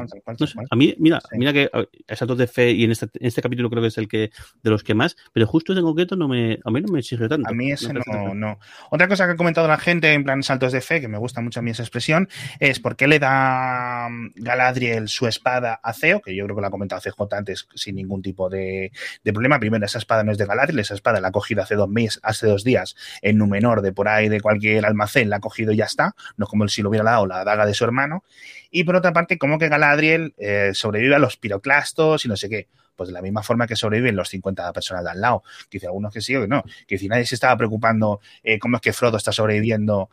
a mí, mira, mira que saltos de fe y en este, en este capítulo creo que es el que de los que más, pero justo en concreto no me, a mí no me exige tanto. A mí ese no, no, Otra cosa que ha comentado la gente en plan saltos de fe, que me gusta mucho a mí esa expresión, es por qué le da Galadriel su espada a Ceo, que yo creo que lo ha comentado CJ antes sin ningún tipo de, de problema. Primero, esa espada no es de Galadriel, esa espada la ha cogido hace dos meses hace dos días en Númenor de por ahí de cualquier almacén, la ha cogido y ya está, no es como si lo hubiera dado la daga de su hermano. Y por otra parte, como que Galadriel eh, sobrevive a los piroclastos y no sé qué pues de la misma forma que sobreviven los 50 personas de al lado. Que dice algunos que sí o que no. Que si nadie se estaba preocupando eh, cómo es que Frodo está sobreviviendo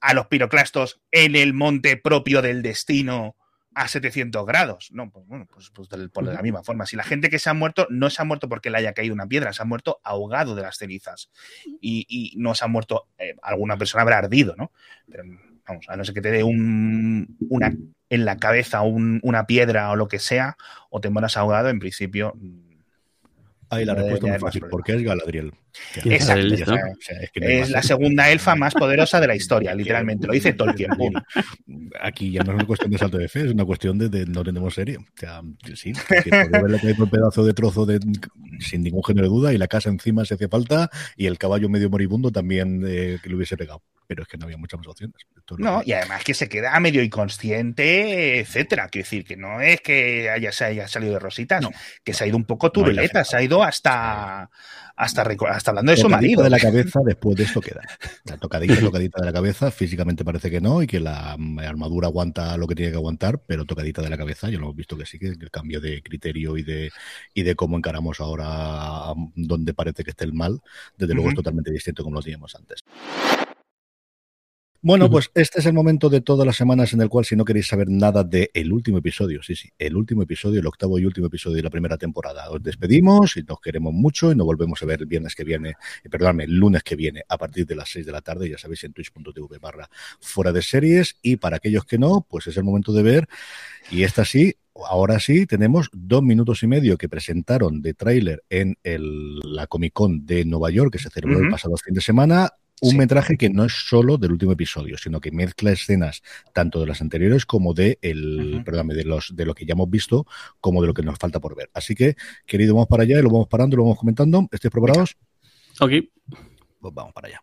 a los piroclastos en el monte propio del destino a 700 grados. No, pues bueno, pues, pues de, por la misma forma. Si la gente que se ha muerto no se ha muerto porque le haya caído una piedra, se ha muerto ahogado de las cenizas. Y, no se ha muerto, eh, alguna persona habrá ardido, ¿no? Pero vamos, a no ser que te dé un, una en la cabeza una piedra o lo que sea, o te mueras ahogado, en principio Ahí la respuesta es muy fácil, porque es Galadriel. Exacto. es, la segunda elfa más poderosa de la historia, literalmente. Lo dice Tolkien. Aquí ya no es una cuestión de salto de fe, es una cuestión de, no tenemos serie. O sea, sí, que un pedazo de trozo de, sin ningún género de duda y la casa encima se hace falta y el caballo medio moribundo también eh, que lo hubiese pegado. Pero es que no había muchas más opciones. No, y además que se queda medio inconsciente, etcétera. Quiero decir que no es que haya, se haya salido de rositas, que se ha ido un poco turuleta, se ha ido hasta, hasta, hasta hablando de su marido. de la cabeza, después de esto queda. La tocadita, tocadita de la cabeza, físicamente parece que no, y que la armadura aguanta lo que tiene que aguantar, pero tocadita de la cabeza, yo lo hemos visto que sí, que el cambio de criterio y de, y de cómo encaramos ahora donde parece que esté el mal, desde luego es totalmente distinto como lo teníamos antes. Bueno, pues este es el momento de todas las semanas en el cual, si no queréis saber nada del el último episodio, sí, sí, el último episodio, el octavo y último episodio de la primera temporada, os despedimos y nos queremos mucho y nos volvemos a ver el viernes que viene, eh, perdóname, el lunes que viene a partir de las 6 de la tarde, ya sabéis, en twitch.tv barra fuera de series. Y para aquellos que no, pues es el momento de ver. Y esta sí, ahora sí, tenemos dos minutos y medio que presentaron de tráiler en el, la Comic Con de Nueva York, que se celebró el pasado fin de semana un metraje que no es solo del último episodio, sino que mezcla escenas tanto de las anteriores como de el, de los de lo que ya hemos visto, como de lo que nos falta por ver. Así que, querido, vamos para allá y lo vamos parando, lo vamos comentando. ¿Estáis preparados? Ok. Pues vamos para allá.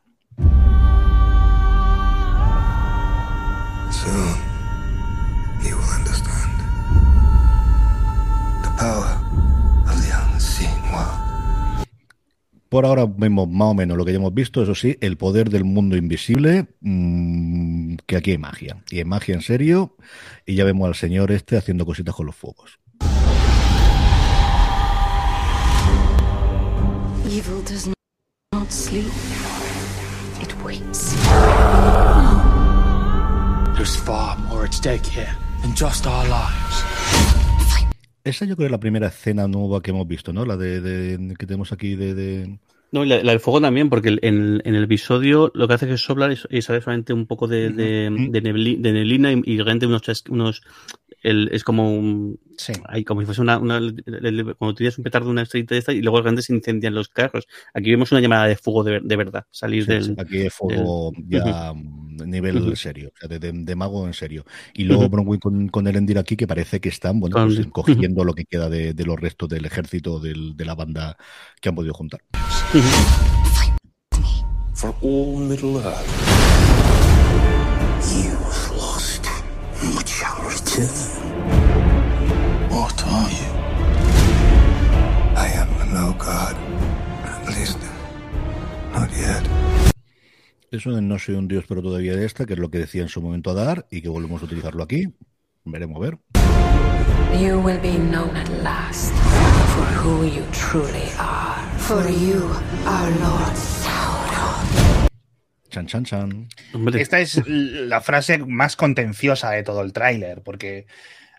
Por ahora vemos más o menos lo que ya hemos visto, eso sí, el poder del mundo invisible, mmm, que aquí hay magia. Y hay magia en serio, y ya vemos al señor este haciendo cositas con los fuegos. Evil does not sleep. It waits. There's far more at stake here than just our lives. esa yo creo es la primera escena nueva que hemos visto, ¿no? La de, que tenemos aquí de... No, y la, del fuego también, porque en, el episodio lo que hace es soplar y, sale solamente un poco de, de, neblina y, y realmente unos, unos es como un. Sí. Hay como si fuese una. una cuando tienes un petardo de una estrella de esta y luego realmente se incendian los carros. Aquí vemos una llamada de fuego de, de verdad. Salir del. Aquí es fuego ya nivel serio, o sea, de, mago en serio. Y luego Bronwyn con, con el aquí que parece que están bueno, pues, cogiendo lo que queda de, los restos del ejército del, de la banda que han podido juntar. For all Middle Earth, you lost, shall return. What are you? I am no god. At least, not yet. Eso de no soy un dios, pero todavía de esta, que es lo que decía en su momento Adar y que volvemos a utilizarlo aquí. Veremos a ver. You will be known at last for who you truly are. For you, our Lord Sauron. Chan, chan, chan. Esta es la frase más contenciosa de todo el tráiler, porque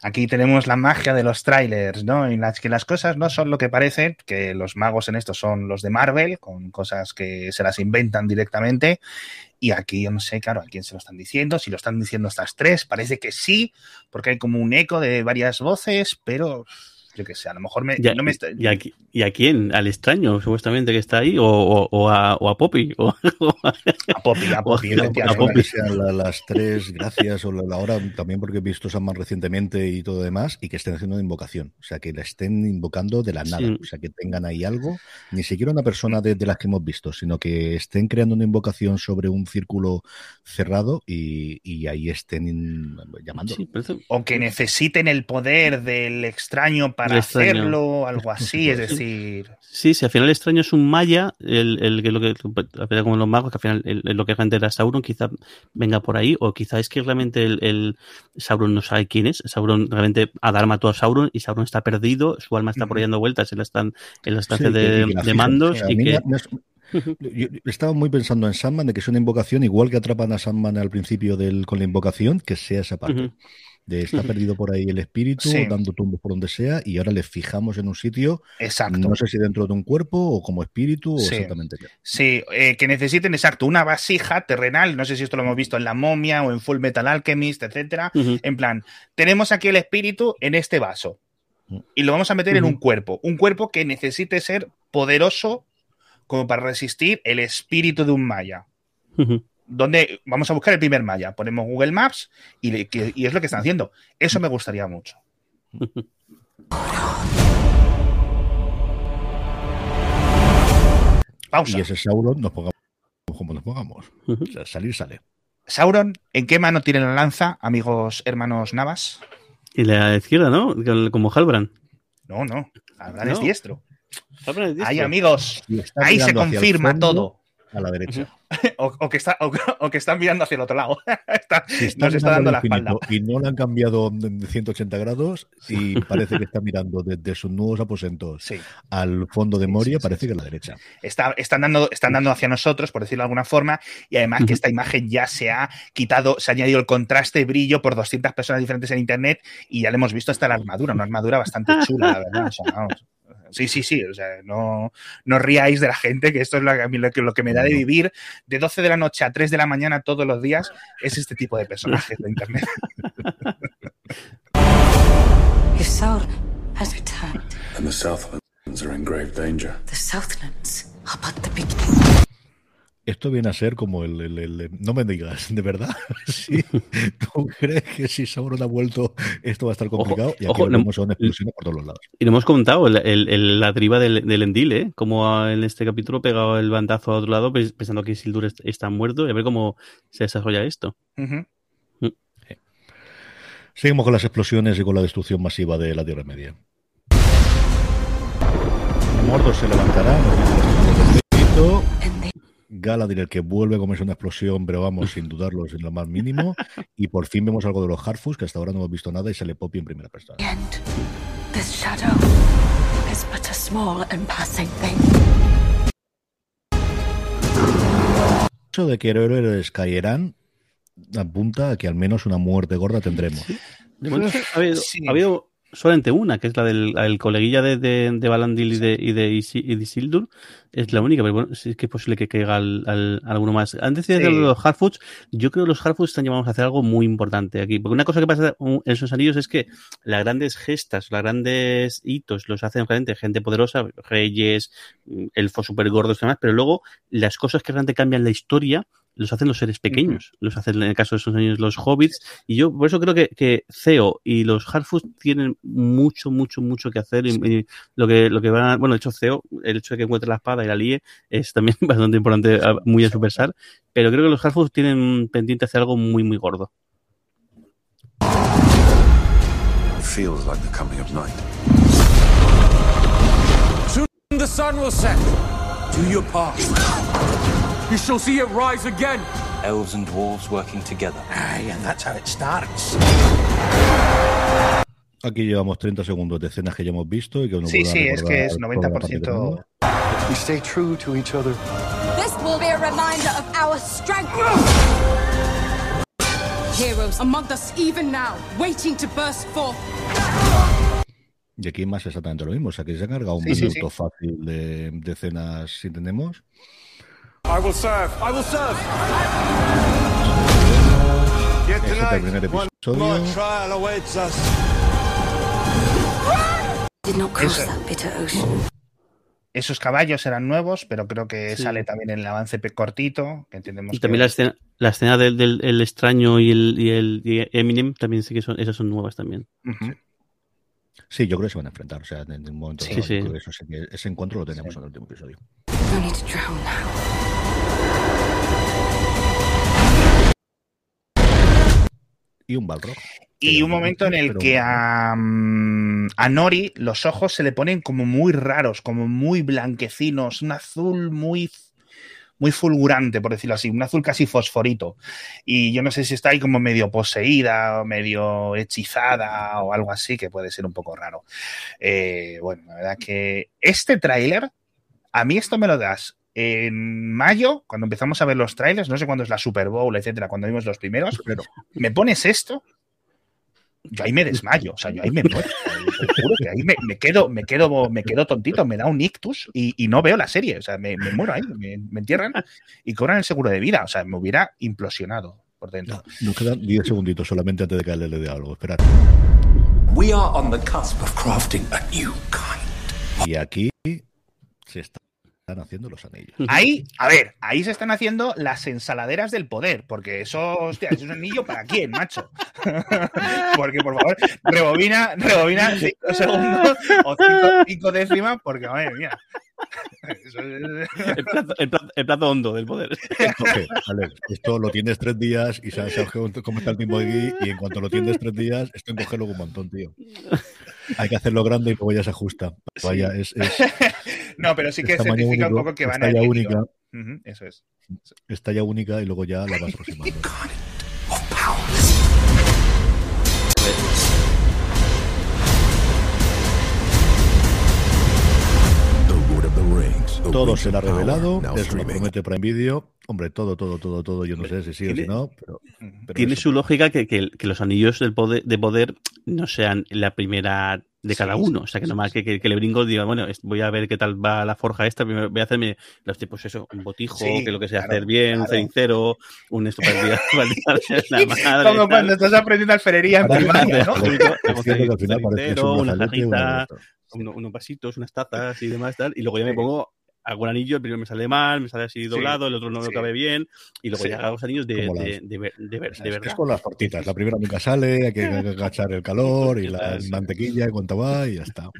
Aquí tenemos la magia de los trailers, ¿no? En las que las cosas no son lo que parecen, que los magos en esto son los de Marvel, con cosas que se las inventan directamente. Y aquí yo no sé, claro, a quién se lo están diciendo, si lo están diciendo estas tres, parece que sí, porque hay como un eco de varias voces, pero yo qué sé, a lo mejor me, no me está... ¿Y, a, quién? ¿Al extraño, supuestamente, que está ahí? ¿O, o, a, o a, Poppy? O, a Poppy, a Poppy. a, Poppy. las tres, gracias, o la hora, también porque he visto San recientemente y todo demás, y que estén haciendo una invocación. O sea, que la estén invocando de la nada. O sea, que tengan ahí algo, ni siquiera una persona de, las que hemos visto, sino que estén creando una invocación sobre un círculo cerrado y, y ahí estén llamando. O que necesiten el poder del extraño para hacerlo, algo así, es decir. Sí, sí, al final el extraño es un maya, el, el que lo que como los magos, que al final el, lo que realmente era Sauron, quizá venga por ahí, o quizá es que realmente el, Sauron no sabe quién es. Sauron realmente Adar mató a Sauron y Sauron está perdido, su alma está por ahí dando vueltas en la, están, en la estancia de, mandos. y que... Yo estaba muy pensando en Sandman, de que es una invocación, igual que atrapan a Sandman al principio del, con la invocación, que sea esa parte de está perdido por ahí el espíritu, dando tumbos por donde sea, y ahora le fijamos en un sitio, exacto. no sé si dentro de un cuerpo o como espíritu o exactamente qué. Sí, eh, que necesiten, exacto, una vasija terrenal, no sé si esto lo hemos visto en La Momia o en Full Metal Alchemist, etcétera, en plan, tenemos aquí el espíritu en este vaso mm. y lo vamos a meter en un cuerpo, un cuerpo que necesite ser poderoso como para resistir el espíritu de un maya. ¿Dónde vamos a buscar el primer maya? Ponemos Google Maps y, es lo que están haciendo. Eso me gustaría mucho. Pausa. Y ese Sauron nos pongamos como nos pongamos. salir sale. Sauron, ¿en qué mano tiene la lanza, amigos hermanos Navas? Y la izquierda, ¿no? Como Halbrand. No, no. Halbrand es diestro. Ahí, amigos, ahí se confirma todo a la derecha. o, que está, o, que están mirando hacia el otro lado. nos está dando la espalda. Y no le han cambiado de 180 grados y parece que está mirando desde sus nuevos aposentos al fondo de Moria, parece que a la derecha. Está, están, dando, están dando hacia nosotros, por decirlo de alguna forma, y además que esta imagen ya se ha quitado, se ha añadido el contraste, brillo por 200 personas diferentes en Internet y ya le hemos visto hasta la armadura, una armadura bastante chula, la verdad. vamos. Sí, sí, sí. O sea, no, no ríais de la gente, que esto es lo, que, lo que me da de vivir de 12 de la noche a 3 de la mañana todos los días, es este tipo de personajes de Internet. Esto viene a ser como el, No me digas, ¿de verdad? ¿Sí? ¿Tú crees que si Sauron ha vuelto esto va a estar complicado? y aquí no, una explosión por todos los lados. Y no hemos contado la deriva del, Endil, ¿eh? Como en este capítulo pegado el bandazo a otro lado pensando que Sildur está muerto y a ver cómo se desarrolla esto. Mm. Seguimos con las explosiones y con la destrucción masiva de la Tierra Media. Mordor se levantará, Galadriel que vuelve a comerse una explosión, pero vamos, sin dudarlo, sin lo más mínimo. Y por fin vemos algo de los Harfus, que hasta ahora no hemos visto nada, y sale Poppy en primera persona. El de que héroes caerán apunta a que al menos una muerte gorda tendremos. ha habido, solamente una, que es la del coleguilla de, de, de Balandil y de, y de, Isildur. Es la única, pero bueno, sí que es posible que caiga al, alguno más. Antes de los Hardfoods, yo creo que los Hardfoods están llamados a hacer algo muy importante aquí. Porque una cosa que pasa en esos anillos es que las grandes gestas, los grandes hitos los hacen realmente gente poderosa, reyes, elfos súper gordos y demás, pero luego las cosas que realmente cambian la historia los hacen los seres pequeños, los hacen en el caso de esos años los hobbits, y yo por eso creo que, que Ceo y los Harfoots tienen mucho, mucho, mucho que hacer, y, lo que lo que van a, bueno, de hecho Ceo, el hecho de que encuentre la espada y la líe es también bastante importante, muy a su pesar, pero creo que los Harfoots tienen pendiente hacer algo muy, muy gordo. Feels like the coming of night. Soon the sun will set. Do your part. You shall see it rise again. Elves and dwarves working together. Aye, and that's how it starts. Aquí llevamos 30 segundos de escenas que ya hemos visto y que Sí, sí, es que es 90%. We stay true to each other. This will be a reminder of our strength. Heroes among us even now, waiting to burst forth. Y aquí más exactamente lo mismo, o sea que se ha cargado un sí, minuto sí, sí. fácil de, de escenas, si entendemos. I will serve. I will serve. Yet tonight, one more trial awaits us. Did not cross that bitter ocean. Esos caballos eran nuevos, pero creo que sí. sale también en el avance cortito, que entendemos. Y también que... la escena, la escena del, del el extraño y el, y el y Eminem también sí que son, esas son nuevas también. Uh -huh. Sí, yo creo que se van a enfrentar. O sea, en un momento sí, sí. Eso, ese encuentro lo tenemos sí. en el último episodio. Y un balrog. Y un momento en el que a, a, Nori los ojos se le ponen como muy raros, como muy blanquecinos, un azul muy, muy fulgurante, por decirlo así, un azul casi fosforito. Y yo no sé si está ahí como medio poseída o medio hechizada o algo así, que puede ser un poco raro. Eh, bueno, la verdad que este tráiler, a mí esto me lo das en mayo, cuando empezamos a ver los trailers, no sé cuándo es la Super Bowl, etcétera, cuando vimos los primeros, pero me pones esto, yo ahí me desmayo, o sea, yo ahí me muero. Juro que ahí me, me, quedo, me quedo, me quedo tontito, me da un ictus y, y no veo la serie, o sea, me, me muero ahí, me, me, entierran y cobran el seguro de vida, o sea, me hubiera implosionado por dentro. Nos quedan 10 segunditos solamente antes de caerle de algo, esperad. We are on the cusp of crafting a new kind. Y aquí se está están haciendo los anillos. Ahí, a ver, ahí se están haciendo las ensaladeras del poder, porque eso, hostia, es un anillo para quién, macho. porque, por favor, rebobina, rebobina cinco segundos o cinco, cinco décimas, porque, madre mía. Eso es... el, plato, el, plato, el, plato, hondo del poder. Okay, vale. Esto lo tienes tres días y sabes cómo está el tiempo de aquí y en cuanto lo tienes tres días, esto encoge luego un montón, tío. Hay que hacerlo grande y luego ya se ajusta. Vaya, es, es, no, pero sí que certifica único, un poco que van a ya única. Uh -huh, eso es. Está ya única y luego ya la vas aproximando. Todo será revelado, eso lo promete Prime Video. Hombre, todo, todo, todo, todo, yo no sé si sí o si no, pero... pero tiene eso. su lógica que, que, que, los anillos del poder, de poder no sean la primera de cada sí, uno. O sea, que nomás que, que, que, le brinco diga, bueno, voy a ver qué tal va la forja esta, primero voy a hacerme los tipos, eso, un botijo, sí, que lo que sea claro, hacer bien, claro. un cenicero, un esto para el día, la madre. Como cuando estás aprendiendo alfarería en primaria, ¿no? una jarrita, unos vasitos, unas tazas y demás, tal, y luego ya me pongo algún anillo, el primero me sale mal, me sale así doblado, sí, el otro no sí. me cabe bien, y luego sí. ya hago los anillos de, de, de, de, de, ver, de verdad. Es con las tortitas, la primera nunca sale, hay que agachar el calor y la mantequilla en cuanto va y ya está.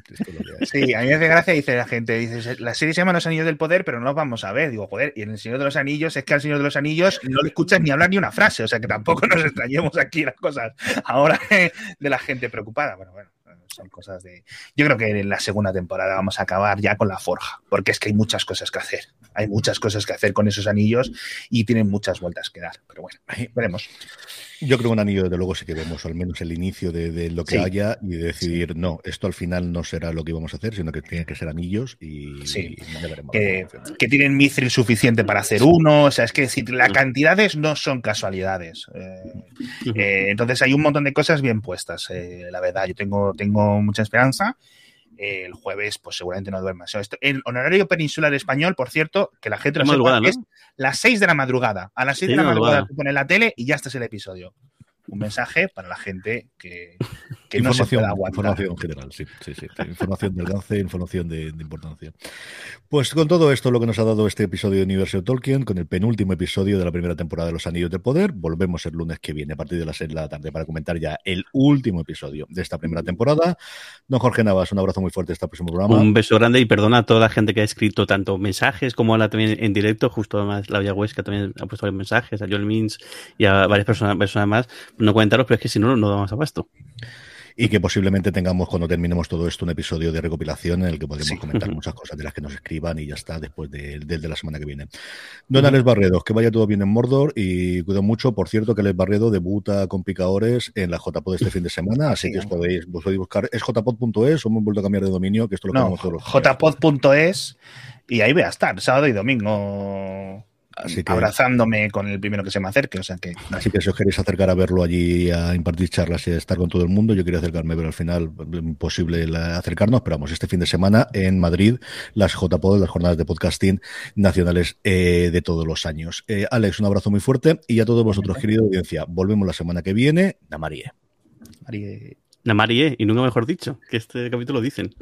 Sí, a mí me hace gracia, dice la gente, dice, la serie se llama Los Anillos del Poder, pero no los vamos a ver. Digo, joder, y en El Señor de los Anillos es que al Señor de los Anillos no le escuchas ni hablar ni una frase, o sea que tampoco nos extrañemos aquí las cosas ahora de la gente preocupada. Bueno, bueno son cosas de. Yo creo que en la segunda temporada vamos a acabar ya con la forja, porque es que hay muchas cosas que hacer. Hay muchas cosas que hacer con esos anillos y tienen muchas vueltas que dar. Pero bueno, ahí veremos. Yo creo que un anillo, desde luego, sí que vemos al menos el inicio de, lo que haya y decidir, no, esto al final no será lo que íbamos a hacer, sino que tienen que ser anillos y, sí. que, que, tienen mithril suficiente para hacer uno. O sea, es que decir, las cantidades no son casualidades. Eh, eh, entonces hay un montón de cosas bien puestas. Eh, la verdad, yo tengo, tengo mucha esperanza el jueves, pues seguramente no duermas. En honorario peninsular español, por cierto, que la gente lo sepa, es las 6 de la madrugada. A las 6 de la madrugada tú pones la tele y ya está el episodio un mensaje para la gente que, que no se pueda Información general, sí, sí, sí. Información de alcance, información de, importancia. Pues con todo esto, lo que nos ha dado este episodio de Universo Tolkien, con el penúltimo episodio de la primera temporada de Los Anillos de Poder, volvemos el lunes que viene, a partir de las 6 de la tarde, para comentar ya el último episodio de esta primera temporada. Don Jorge Navas, un abrazo muy fuerte hasta el próximo programa. Un beso grande y perdona a toda la gente que ha escrito tanto mensajes como ahora también en directo, justo además la Huesca también ha puesto varios mensajes, a Joel Mins y a varias personas, personas más no comentaros, pero es que si no, no damos abasto. Y que posiblemente tengamos, cuando terminemos todo esto, un episodio de recopilación en el que podemos comentar muchas cosas de las que nos escriban y ya está, después de, de, la semana que viene. Don Alex Barredo, que vaya todo bien en Mordor y cuido mucho. Por cierto, que Alex Barredo debuta con picadores en la JPod este fin de semana, así que os podéis, buscar. ¿Es jpod.es o hemos vuelto a cambiar de dominio? Que esto lo no, todos jpod.es y ahí voy a estar, sábado y domingo abrazándome con el primero que se me acerque. O sea que, así que si os queréis acercar a verlo allí a impartir charlas y a estar con todo el mundo, yo quería acercarme, pero al final imposible acercarnos. Pero vamos, este fin de semana en Madrid, las JPod, las jornadas de podcasting nacionales eh, de todos los años. Eh, Alex, un abrazo muy fuerte y a todos vosotros, querida audiencia, volvemos la semana que viene. Namarie. Namarie, y nunca mejor dicho, que este capítulo dicen.